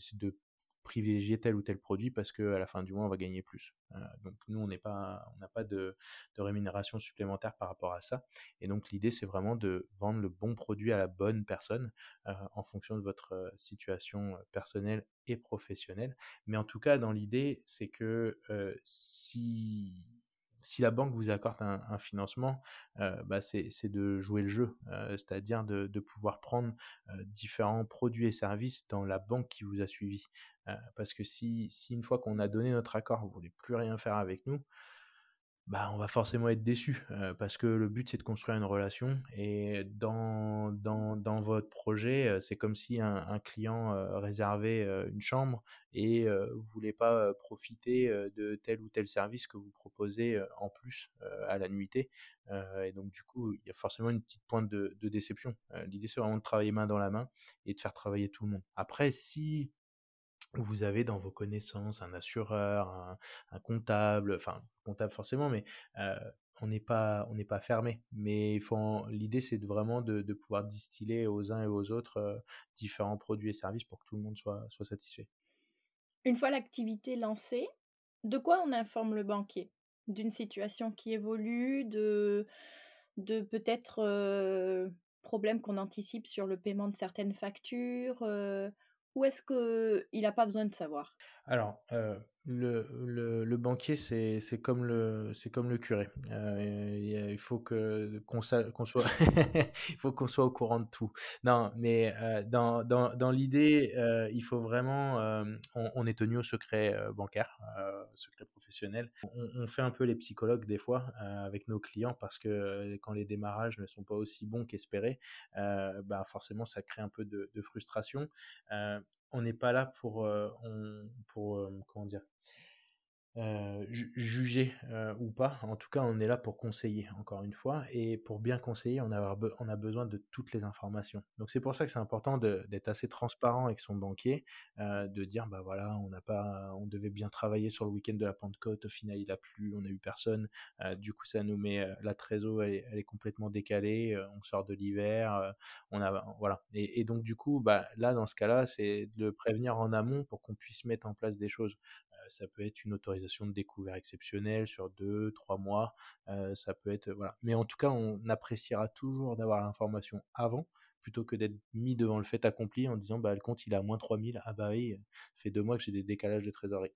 privilégier tel ou tel produit parce que à la fin du mois on va gagner plus. Euh, donc nous on n'est pas on n'a pas de, rémunération supplémentaire par rapport à ça et donc l'idée c'est vraiment de vendre le bon produit à la bonne personne en fonction de votre situation personnelle et professionnelle. Mais en tout cas dans l'idée c'est que si si la banque vous accorde un, financement, euh, bah c'est de jouer le jeu, euh, c'est-à-dire de, pouvoir prendre euh, différents produits et services dans la banque qui vous a suivi. Parce que si, une fois qu'on a donné notre accord, vous voulez plus rien faire avec nous, bah, on va forcément être déçu parce que le but c'est de construire une relation et dans, dans, dans votre projet c'est comme si un, client réservait une chambre et vous voulez pas profiter de tel ou tel service que vous proposez en plus à la nuitée et donc du coup il y a forcément une petite pointe de, de déception l'idée c'est vraiment de travailler main dans la main et de faire travailler tout le monde. Après si vous avez dans vos connaissances un assureur, un, comptable, enfin comptable forcément, mais euh, on n'est pas on n'est pas fermé. Mais l'idée c'est vraiment de, de, pouvoir distiller aux uns et aux autres euh, différents produits et services pour que tout le monde soit soit satisfait. Une fois l'activité lancée, de quoi on informe le banquier? D'une situation qui évolue, de de peut-être euh, problèmes qu'on anticipe sur le paiement de certaines factures. Ou est-ce qu'il n'a pas besoin de savoir? Alors, euh, le, le, banquier, c'est comme, le, comme le curé. Euh, il faut que qu'on qu soit, il faut qu'on soit au courant de tout. Non, mais euh, dans, dans, dans l'idée, il faut vraiment, on, est tenu au secret bancaire, secret professionnel. On, fait un peu les psychologues des fois avec nos clients parce que quand les démarrages ne sont pas aussi bons qu'espérés, bah forcément ça crée un peu de frustration on n'est pas là pour, euh, on, pour euh, comment dire, euh, juger euh, ou pas. En tout cas, on est là pour conseiller, encore une fois. Et pour bien conseiller, on a, a besoin de toutes les informations. Donc c'est pour ça que c'est important d'être assez transparent avec son banquier, euh, de dire, bah voilà, on n'a pas, on devait bien travailler sur le week-end de la Pentecôte, au final il a plu, on n'a eu personne. Du coup, ça nous met la trésor, elle, est complètement décalée, on sort de l'hiver, on a, voilà. Et, donc du coup, bah là, dans ce cas-là, c'est de prévenir en amont pour qu'on puisse mettre en place des choses. ça peut être une autorisation de découvert exceptionnelle sur deux, trois mois. ça peut être voilà. Mais en tout cas, on appréciera toujours d'avoir l'information avant plutôt que d'être mis devant le fait accompli en disant bah le compte il a moins 3000 ah bah oui ça fait deux mois que j'ai des décalages de trésorerie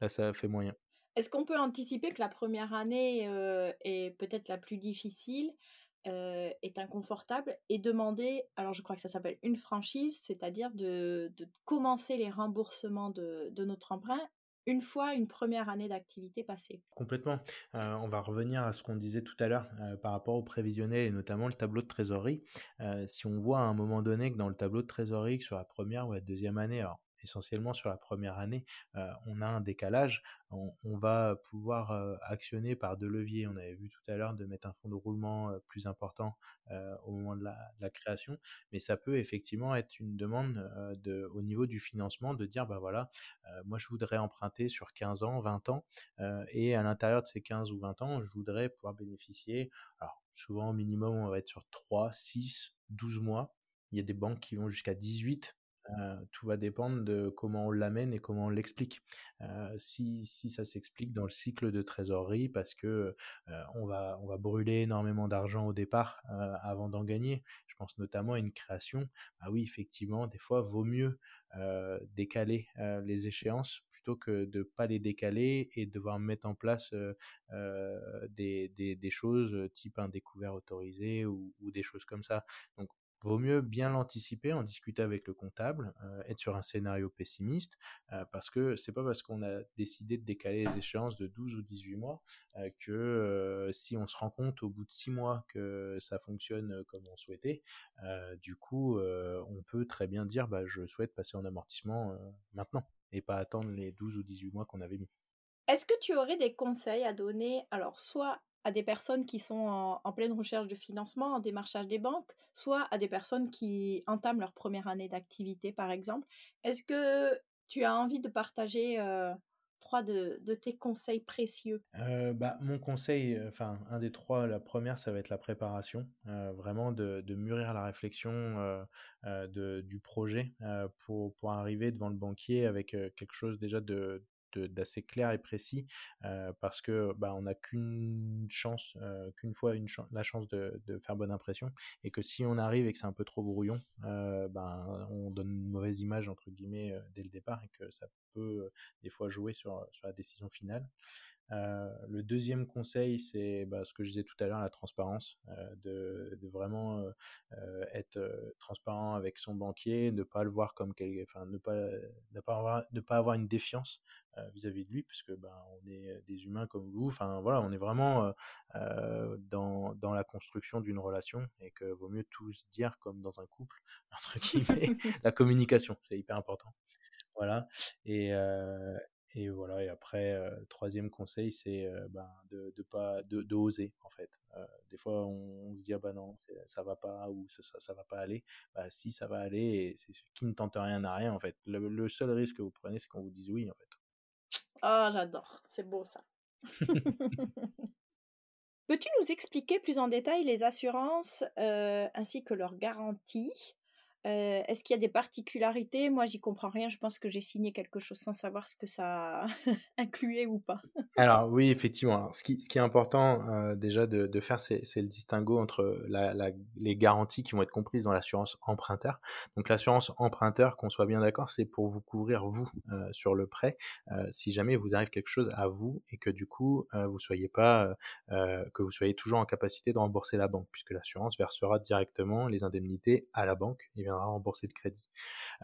là ça fait moyen est-ce qu'on peut anticiper que la première année est peut-être la plus difficile est inconfortable et demander, alors je crois que ça s'appelle une franchise, c'est-à-dire de, commencer les remboursements de, notre emprunt une fois une première année d'activité passée. Complètement. on va revenir à ce qu'on disait tout à l'heure par rapport au prévisionnel et notamment le tableau de trésorerie. si on voit à un moment donné que dans le tableau de trésorerie, que sur la première ou la deuxième année, alors essentiellement sur la première année, on a un décalage. On, va pouvoir actionner par deux leviers. On avait vu tout à l'heure de mettre un fonds de roulement plus important au moment de la, création, mais ça peut effectivement être une demande de, au niveau du financement de dire bah voilà, moi je voudrais emprunter sur 15 ans, 20 ans, et à l'intérieur de ces 15 ou 20 ans, je voudrais pouvoir bénéficier. Alors souvent au minimum on va être sur 3, 6, 12 mois. Il y a des banques qui vont jusqu'à 18 tout va dépendre de comment on l'amène et comment on l'explique. si, si ça s'explique dans le cycle de trésorerie, parce que on, va, on va brûler énormément d'argent au départ avant d'en gagner. Je pense notamment à une création. Ah oui, effectivement, des fois, vaut mieux décaler les échéances plutôt que de pas les décaler et devoir mettre en place des, des, des, choses type un découvert autorisé ou, ou, des choses comme ça. Donc vaut mieux bien l'anticiper, en discuter avec le comptable, euh, être sur un scénario pessimiste, euh, parce que c'est pas parce qu'on a décidé de décaler les échéances de 12 ou 18 mois euh, que si on se rend compte au bout de 6 mois que ça fonctionne comme on souhaitait, du coup, on peut très bien dire bah, je souhaite passer en amortissement maintenant et pas attendre les 12 ou 18 mois qu'on avait mis. Est-ce que tu aurais des conseils à donner, alors soit à des personnes qui sont en, pleine recherche de financement, en démarchage des banques, soit à des personnes qui entament leur première année d'activité, par exemple. Est-ce que tu as envie de partager euh, trois de, tes conseils précieux? Euh, bah, Mon conseil, euh, enfin, un des trois, la première, ça va être la préparation, vraiment de, mûrir la réflexion du projet pour, pour arriver devant le banquier avec quelque chose déjà de d'assez clair et précis parce que bah, on n'a qu'une chance, qu'une fois la chance de, faire bonne impression et que si on arrive et que c'est un peu trop brouillon, ben, on donne une mauvaise image entre guillemets dès le départ et que ça peut des fois jouer sur la décision finale. Le deuxième conseil, c'est bah, ce que je disais tout à l'heure, la transparence, de, de, vraiment être transparent avec son banquier, ne pas le voir comme quelque, enfin, ne pas, ne pas avoir, ne pas avoir une défiance vis-à-vis de lui, parce que ben, on est des humains comme vous. Enfin voilà, on est vraiment dans, dans la construction d'une relation et que vaut mieux tout se dire comme dans un couple entre guillemets. la communication, c'est hyper important. Voilà. Et, et voilà, et après, troisième conseil, c'est ben, de, de pas de, de, oser en fait. des fois, on, se dit ah bah non, ça va pas ou ça, ça, va pas aller. Bah si, ça va aller. Et c'est qui ne tente rien n'a rien en fait. Le, seul risque que vous prenez, c'est qu'on vous dise oui en fait. Ah, j'adore, c'est beau ça. Peux-tu nous expliquer plus en détail les assurances ainsi que leurs garanties? Est-ce qu'il y a des particularités? Moi, j'y comprends rien. Je pense que j'ai signé quelque chose sans savoir ce que ça incluait ou pas. Alors oui, effectivement. ce, qui, est important déjà de, faire, c'est le distinguo entre les garanties qui vont être comprises dans l'assurance emprunteur. Donc l'assurance emprunteur, qu'on soit bien d'accord, c'est pour vous couvrir vous sur le prêt, si jamais vous arrive quelque chose à vous et que du coup vous soyez pas, que vous soyez toujours en capacité de rembourser la banque, puisque l'assurance versera directement les indemnités à la banque. Rembourser le crédit.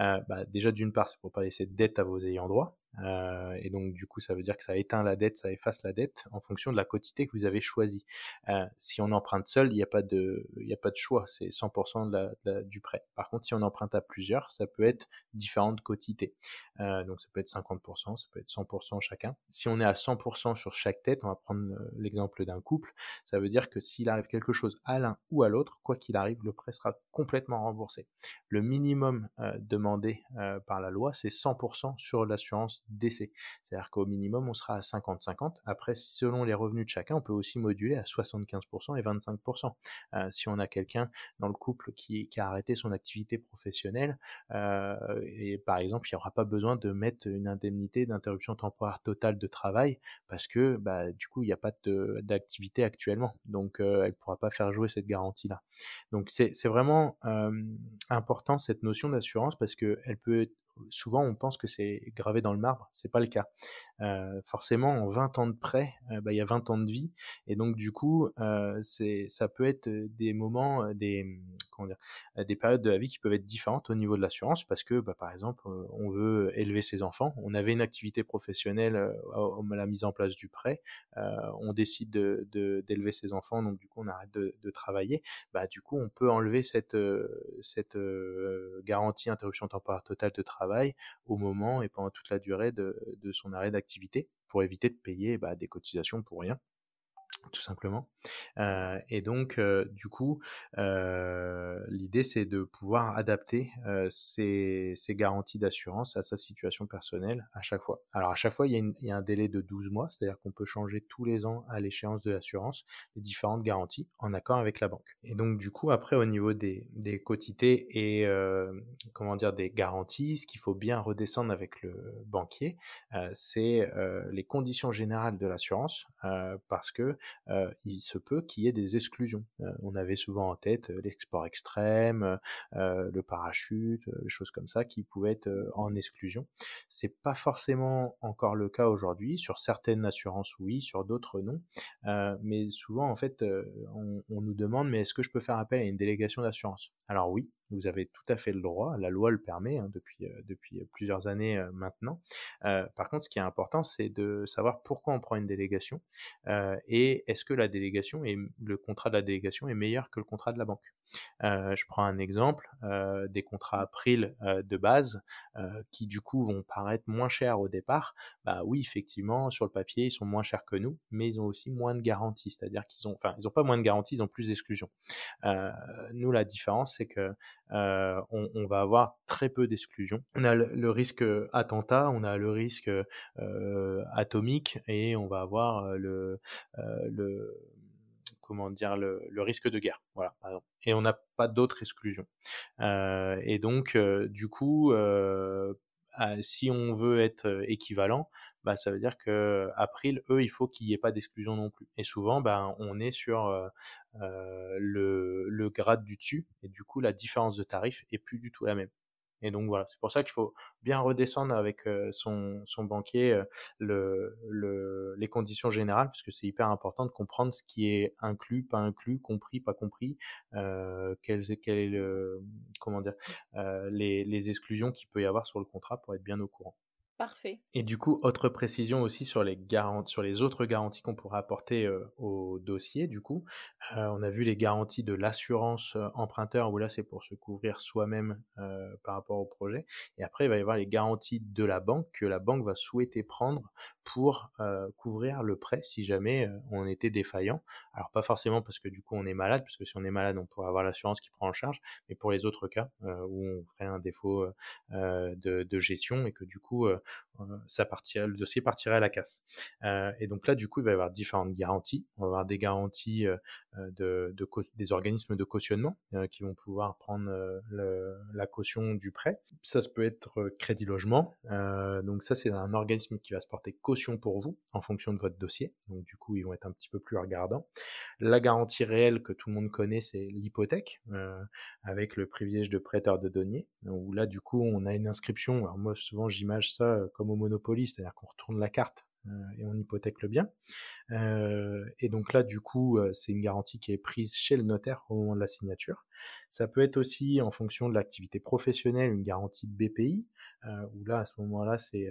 Euh, bah, déjà d'une part, c'est pour pas laisser de dette à vos ayants droit, euh, et donc du coup, ça veut dire que ça éteint la dette, ça efface la dette en fonction de la quotité que vous avez choisie. Euh, si on emprunte seul, il n'y a pas de, choix, c'est 100% de la, du prêt. Par contre, si on emprunte à plusieurs, ça peut être différentes quotités. Euh, donc ça peut être 50%, ça peut être 100% chacun. Si on est à 100% sur chaque tête, on va prendre l'exemple d'un couple, ça veut dire que s'il arrive quelque chose à l'un ou à l'autre, quoi qu'il arrive, le prêt sera complètement remboursé. Le minimum demandé par la loi, c'est 100% sur l'assurance l'assurance décès. C'est-à-dire qu'au minimum, on sera à 50-50. Après, selon les revenus de chacun, on peut aussi moduler à 75% et 25%. Euh, si on a quelqu'un dans le couple qui, a arrêté son activité professionnelle, euh, et par exemple, il n'y aura pas besoin de mettre une indemnité d'interruption temporaire totale de travail parce que bah, du coup, il n'y a pas d'activité actuellement. Donc, euh, elle ne pourra pas faire jouer cette garantie-là. Donc, c'est vraiment important cette notion d'assurance parce qu'elle peut être souvent on pense que c'est gravé dans le marbre, c'est pas le cas. Euh, forcément, en 20 ans de prêt, bah, il y a 20 ans de vie, et donc du coup, c'est, ça peut être des moments, des, comment dire, des périodes de la vie qui peuvent être différentes au niveau de l'assurance, parce que, bah, par exemple, on veut élever ses enfants, on avait une activité professionnelle à, la mise en place du prêt, on décide de, d'élever ses enfants, donc du coup, on arrête de, de, travailler, bah, du coup, on peut enlever cette, cette garantie interruption temporaire totale de travail au moment et pendant toute la durée de, de son arrêt d'activité pour éviter de payer bah, des cotisations pour rien tout simplement. Euh, et donc, euh, du coup, euh, l'idée, c'est de pouvoir adapter ces, garanties d'assurance à sa situation personnelle à chaque fois. Alors, à chaque fois, il y a, il y a un délai de 12 mois, c'est-à-dire qu'on peut changer tous les ans à l'échéance de l'assurance les différentes garanties en accord avec la banque. Et donc, du coup, après, au niveau des, des quotités et, comment dire, des garanties, ce qu'il faut bien redescendre avec le banquier, c'est les conditions générales de l'assurance, parce que euh, il se peut qu'il y ait des exclusions. Euh, on avait souvent en tête euh, l'export extrême, le parachute, des choses comme ça qui pouvaient être en exclusion. C'est pas forcément encore le cas aujourd'hui. Sur certaines assurances, oui, sur d'autres, non. mais souvent, en fait, on, on nous demande, mais est-ce que je peux faire appel à une délégation d'assurance? Alors oui, vous avez tout à fait le droit, la loi le permet hein, depuis, euh, depuis plusieurs années euh, maintenant. Euh, par contre, ce qui est important, c'est de savoir pourquoi on prend une délégation et est-ce que la délégation et le contrat de la délégation est meilleur que le contrat de la banque? Je prends un exemple, des contrats April de base qui du coup vont paraître moins chers au départ. Bah oui, effectivement, sur le papier, ils sont moins chers que nous, mais ils ont aussi moins de garanties, c'est-à-dire qu'ils ont, enfin, ils n'ont pas moins de garanties, ils ont plus d'exclusions. nous, la différence, c'est que euh, on, va avoir très peu d'exclusions. On a le, risque attentat, on a le risque euh, atomique et on va avoir euh, le, le comment dire le, risque de guerre. Voilà, Et on n'a pas d'autres exclusions. et donc, du coup, si on veut être équivalent, bah, ça veut dire que April, eux, il faut qu'il n'y ait pas d'exclusion non plus. Et souvent, bah, on est sur le, grade du dessus, et du coup, la différence de tarif est plus du tout la même. Et donc voilà, c'est pour ça qu'il faut bien redescendre avec son, banquier les conditions générales, parce que c'est hyper important de comprendre ce qui est inclus, pas inclus, compris, pas compris, quelles, est le, comment dire, les, les exclusions qu'il peut y avoir sur le contrat pour être bien au courant. Parfait. Et du coup, autre précision aussi sur les, garanties, sur les autres garanties qu'on pourrait apporter euh, au dossier, du coup, euh, on a vu les garanties de l'assurance euh, emprunteur, où là c'est pour se couvrir soi-même par rapport au projet. Et après, il va y avoir les garanties de la banque que la banque va souhaiter prendre pour couvrir le prêt si jamais on était défaillant. Alors pas forcément parce que du coup on est malade, parce que si on est malade, on pourrait avoir l'assurance qui prend en charge, mais pour les autres cas où on ferait un défaut de, gestion et que du coup ça partirait, le dossier partirait à la casse. Euh, et donc là, du coup, il va y avoir différentes garanties. On va avoir des garanties euh, de, de des organismes de cautionnement euh, qui vont pouvoir prendre la caution du prêt. Ça, ça peut être crédit logement. donc ça, c'est un organisme qui va se porter caution pour vous en fonction de votre dossier. Donc du coup, ils vont être un petit peu plus regardants. La garantie réelle que tout le monde connaît, c'est l'hypothèque avec le privilège de prêteur de denier. Où là, du coup, on a une inscription. Alors moi, souvent, j'image ça comme au Monopoly, c'est-à-dire qu'on retourne la carte et on hypothèque le bien. Euh, et donc là, du coup, euh, c'est une garantie qui est prise chez le notaire au moment de la signature. Ça peut être aussi en fonction de l'activité professionnelle une garantie de BPI, euh, où là, à ce moment-là, c'est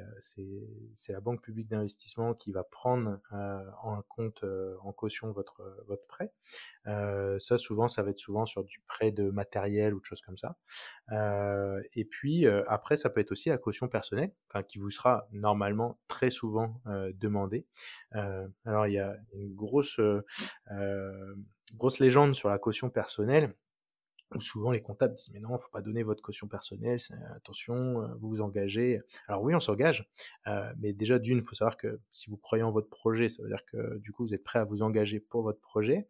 la banque publique d'investissement qui va prendre en compte en caution votre votre prêt. ça, souvent, ça va être souvent sur du prêt de matériel ou de choses comme ça. et puis après, ça peut être aussi la caution personnelle, qui vous sera normalement très souvent demandée. alors il y a une grosse, euh, grosse légende sur la caution personnelle. souvent les comptables disent: «Mais non, faut pas donner votre caution personnelle, attention, vous vous engagez». Alors oui, on s'engage, mais déjà d'une, il faut savoir que si vous croyez en votre projet, ça veut dire que du coup, vous êtes prêt à vous engager pour votre projet.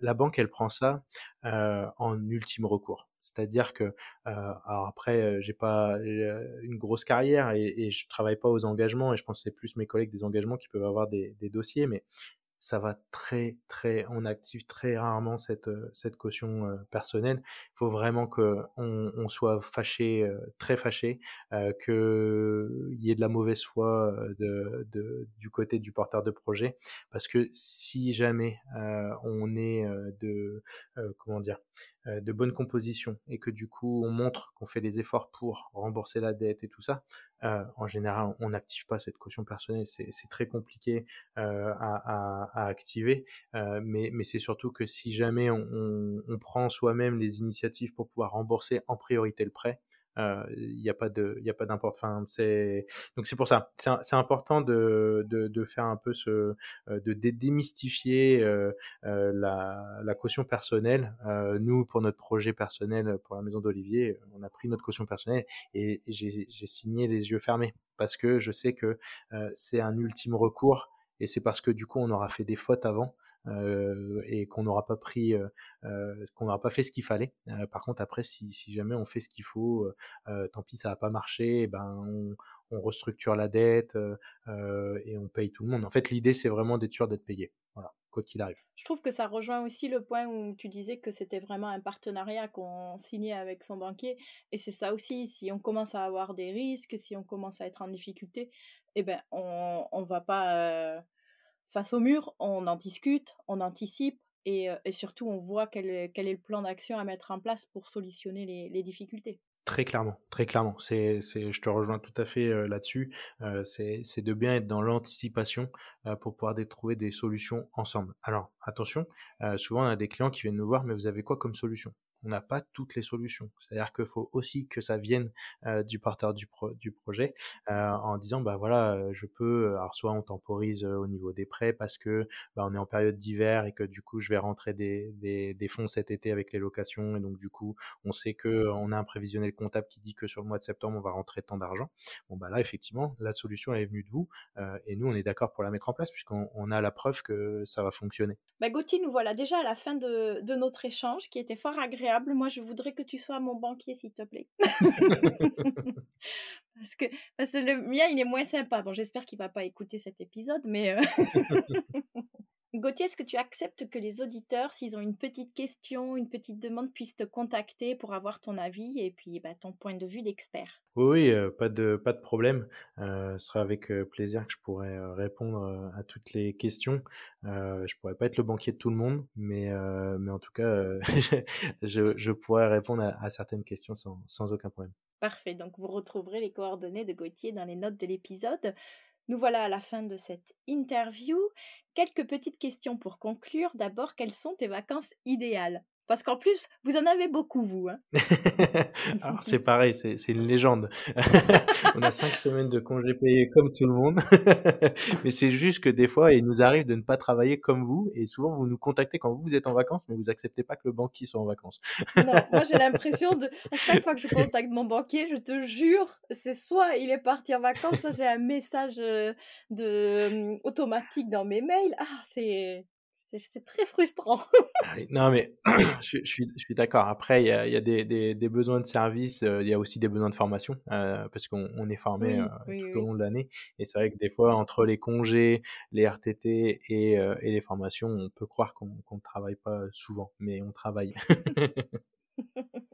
La banque, elle prend ça, en ultime recours. C'est-à-dire que, heu, alors après, heu, j'ai pas, heu, une grosse carrière et et je travaille pas aux engagements et je pense que c'est plus mes collègues des engagements qui peuvent avoir des dossiers, mais ça va très, très on active très rarement cette, cette caution, personnelle. Il faut vraiment qu'on on soit fâché, très fâché, heu, qu'il y ait de la mauvaise foi, de du côté du porteur de projet. Parce que si jamais, on est, de, comment dire? Heu, de bonne composition et que du coup on montre qu'on fait des efforts pour rembourser la dette et tout ça, heu, en général on n'active pas cette caution personnelle. C'est très compliqué, heu, à à à activer, heu, mais mais c'est surtout que si jamais on on on prend soi-même les initiatives pour pouvoir rembourser en priorité le prêt, il y a pas de il a pas d'import enfin c'est donc c'est pour ça. C'est important de de de faire un peu ce, heu, de dé démystifier, heu, la la caution personnelle. Nous, pour notre projet personnel, pour la maison d'Olivier, on a pris notre caution personnelle et j'ai signé les yeux fermés parce que je sais que, c'est un ultime recours et c'est parce que du coup on aura fait des fautes avant, et qu'on n'aura pas pris, heu heu, qu'on n'aura pas fait ce qu'il fallait. Par contre après si jamais on fait ce qu'il faut, tant pis ça a pas marché et ben on restructure la dette, et on paye tout le monde. En fait, l'idée c'est vraiment d'être sûr d'être payé. Voilà, quoi qu'il arrive. Je trouve que ça rejoint aussi le point où tu disais que c'était vraiment un partenariat qu'on signait avec son banquier et c'est ça aussi, si on commence à avoir des risques, si on commence à être en difficulté et ben on on va pas, face au mur, on en discute, on anticipe et et surtout on voit quel est le plan d'action à mettre en place pour solutionner les difficultés. Très clairement, très clairement. C'est je te rejoins tout à fait, heu, là-dessus. Heu, c'est de bien être dans l'anticipation, pour pouvoir trouver des solutions ensemble. Alors attention, souvent on a des clients qui viennent nous voir: «Mais vous avez quoi comme solution?» On n'a pas toutes les solutions. C'est-à-dire qu'il faut aussi que ça vienne euh, du porteur du, pro, du projet euh, en disant bah voilà, euh, je peux. Alors soit on temporise au niveau des prêts parce que bah, on est en période d'hiver et que du coup je vais rentrer des, des, fonds cet été avec les locations et donc du coup on sait que on a un prévisionnel comptable qui dit que sur le mois de septembre on va rentrer tant d'argent. Bon bah là effectivement la solution est venue de vous et nous on est d'accord pour la mettre en place puisqu'on on a la preuve que ça va fonctionner. Bah Gauthier, nous voilà déjà à la fin de, de notre échange qui était fort agréable moi, je voudrais que tu sois mon banquier, s'il te plaît. parce, que, parce que le mien, il est moins sympa. Bon, j'espère qu'il va pas écouter cet épisode, mais... Euh, Gauthier, est-ce que tu acceptes que les auditeurs, s'ils ont une petite question, une petite demande, puissent te contacter pour avoir ton avis et puis bah, ton point de vue d'expert? Oui, oui pas, de, pas de problème. Euh, ce sera avec plaisir que je pourrai répondre à toutes les questions. Euh, je pourrais pas être le banquier de tout le monde, mais, mais en tout cas, je, je, pourrais répondre à, à certaines questions sans, sans, aucun problème. Parfait, donc vous retrouverez les coordonnées de Gauthier dans les notes de l'épisode. Nous voilà à la fin de cette interview. Quelques petites questions pour conclure. D'abord, quelles sont tes vacances idéales? Parce qu'en plus, vous en avez beaucoup, vous. Hein Alors, c'est pareil, c'est, c'est une légende. on a cinq semaines de congés payés comme tout le monde. mais c'est juste que des fois, il nous arrive de ne pas travailler comme vous. Et souvent, vous nous contactez quand vous êtes en vacances, mais vous acceptez pas que le banquier soit en vacances. non, moi, j'ai l'impression de. À chaque fois que je contacte mon banquier, je te jure, c'est soit il est parti en vacances, soit j'ai un message euh, de, automatique dans mes mails. Ah, c'est. C'est très frustrant. Ah non, mais je, je, suis, je suis d'accord. Après, il y a, il y a des, des, des, besoins de service, euh, il y a aussi des besoins de formation, euh, parce qu'on on est formé oui, euh, oui, tout oui. au long de l'année. Et c'est vrai que des fois, entre les congés, les RTT et, euh, et les formations, on peut croire qu'on qu'on ne travaille pas souvent, mais on travaille.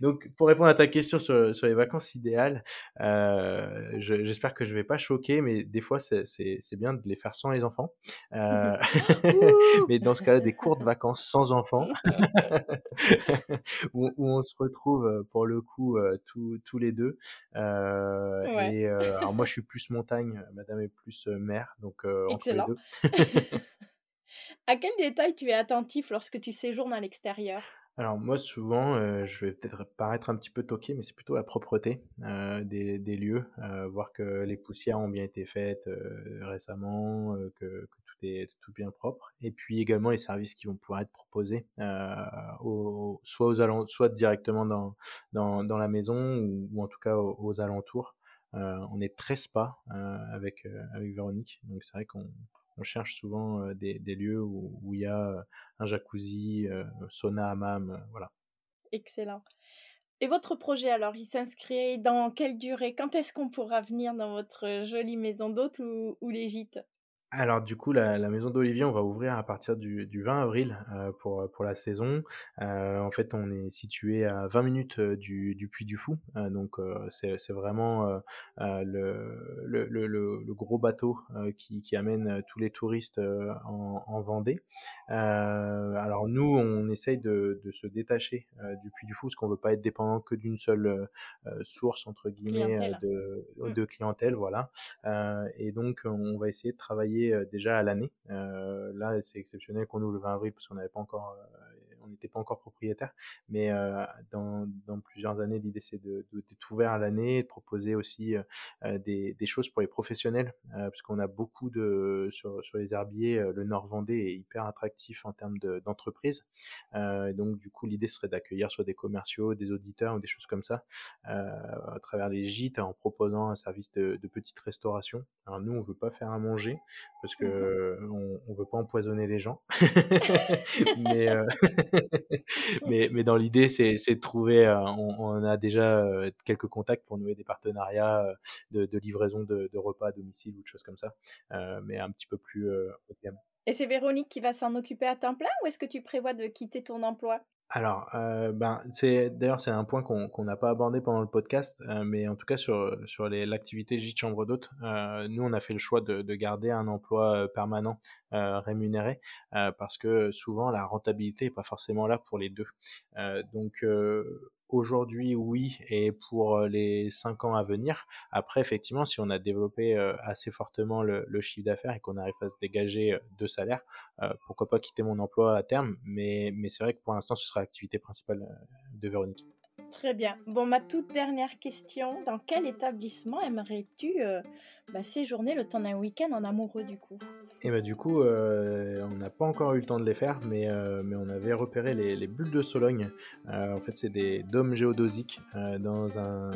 Donc, pour répondre à ta question sur, sur les vacances idéales, euh, j'espère que je vais pas choquer, mais des fois, c'est bien de les faire sans les enfants. Euh, mais dans ce cas-là, des courtes vacances sans enfants, où, où, on se retrouve euh, pour le coup euh, tous, les deux. Euh, ouais. Et alors moi, je suis plus montagne, madame est plus mer, donc entre les deux. à quel détail tu es attentif lorsque tu séjournes à l'extérieur? Alors moi souvent, heu, je vais peut-être paraître un petit peu toqué, mais c'est plutôt la propreté, heu, des des lieux, heu, voir que les poussières ont bien été faites, heu, récemment, heu, que que tout est, tout bien propre. Et puis également les services qui vont pouvoir être proposés, soit aux soit directement dans, dans, la maison ou, en tout cas aux, alentours. on est très spa avec, avec Véronique, donc c'est vrai qu'on on cherche souvent des, lieux où, il y a un jacuzzi, sauna, hammam, voilà. Excellent. Et votre projet alors, il s'inscrit dans quelle durée? Quand est-ce qu'on pourra venir dans votre jolie maison d'hôte ou, ou les gîtes? Alors du coup, la, maison d'Olivier, on va ouvrir à partir du, 20 avril euh, pour, pour la saison. Euh, en fait, on est situé à 20 minutes euh, du, du Puy du Fou, donc c'est vraiment le, le, le, gros bateau qui, qui, amène tous les touristes en, en, Vendée. alors nous, on essaye de, de se détacher du Puy du Fou, parce qu'on veut pas être dépendant que d'une seule source entre guillemets de, mmh. de clientèle, voilà. et donc, on va essayer de travailler euh, déjà à l'année. Euh, là, c'est exceptionnel qu'on ouvre le 20 avril parce qu'on n'avait pas encore, euh, on n'était pas encore propriétaire. Mais dans, dans, plusieurs années, l'idée c'est de, d'être ouvert à l'année, de proposer aussi des, des, choses pour les professionnels, parce qu'on a beaucoup de sur, sur les herbiers, le Nord Vendée est hyper attractif en termes d'entreprise. donc du coup, l'idée serait d'accueillir soit des commerciaux, des auditeurs ou des choses comme ça à travers les gîtes en proposant un service de, de petite restauration. Alors nous, on veut pas faire à manger, parce que mmh on, veut pas empoisonner les gens. mais, euh, mais, dans l'idée, c'est de trouver. Euh, on, a déjà euh, quelques contacts pour nouer des partenariats de, de livraison de, de, repas à domicile ou de choses comme ça, mais un petit peu plus haut de gamme. Et c'est Véronique qui va s'en occuper à temps plein ou est-ce que tu prévois de quitter ton emploi? Alors, euh, ben, c'est d'ailleurs c'est un point qu'on n'a pas abordé pendant le podcast, euh, mais en tout cas sur sur l'activité gîte chambre d'hôte, euh, nous on a fait le choix de, de garder un emploi permanent rémunéré parce que souvent la rentabilité est pas forcément là pour les deux. donc aujourd'hui, oui, et pour les cinq ans à venir. Après, effectivement, si on a développé assez fortement le, chiffre d'affaires et qu'on arrive à se dégager deux salaires, pourquoi pas quitter mon emploi à terme. Mais, mais c'est vrai que pour l'instant, ce sera l'activité principale de Véronique. Très bien. Bon, ma toute dernière question, dans quel établissement aimerais-tu bah, séjourner le temps d'un week-end en amoureux du coup? Et bah du coup, euh, on n'a pas encore eu le temps de les faire, mais, euh, on avait repéré les, bulles de Sologne. Euh, en fait, c'est des dômes géodosiques dans, un,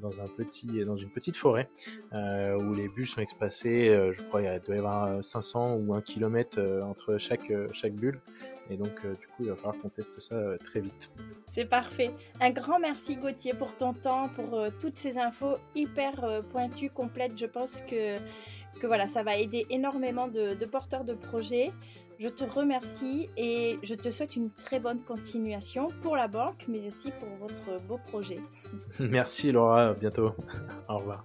dans, un dans une petite forêt où les bulles sont espacées, je crois il doit y avoir 500 ou 1 km entre chaque bulle. Et donc, du coup, il va falloir qu'on teste ça très vite. C'est parfait. Un grand merci Gauthier pour ton temps, pour toutes ces infos hyper pointues, complètes, je pense que, que voilà, ça va aider énormément de, porteurs de projets. Je te remercie et je te souhaite une très bonne continuation pour la banque, mais aussi pour votre beau projet. Merci Laura, à bientôt. Au revoir.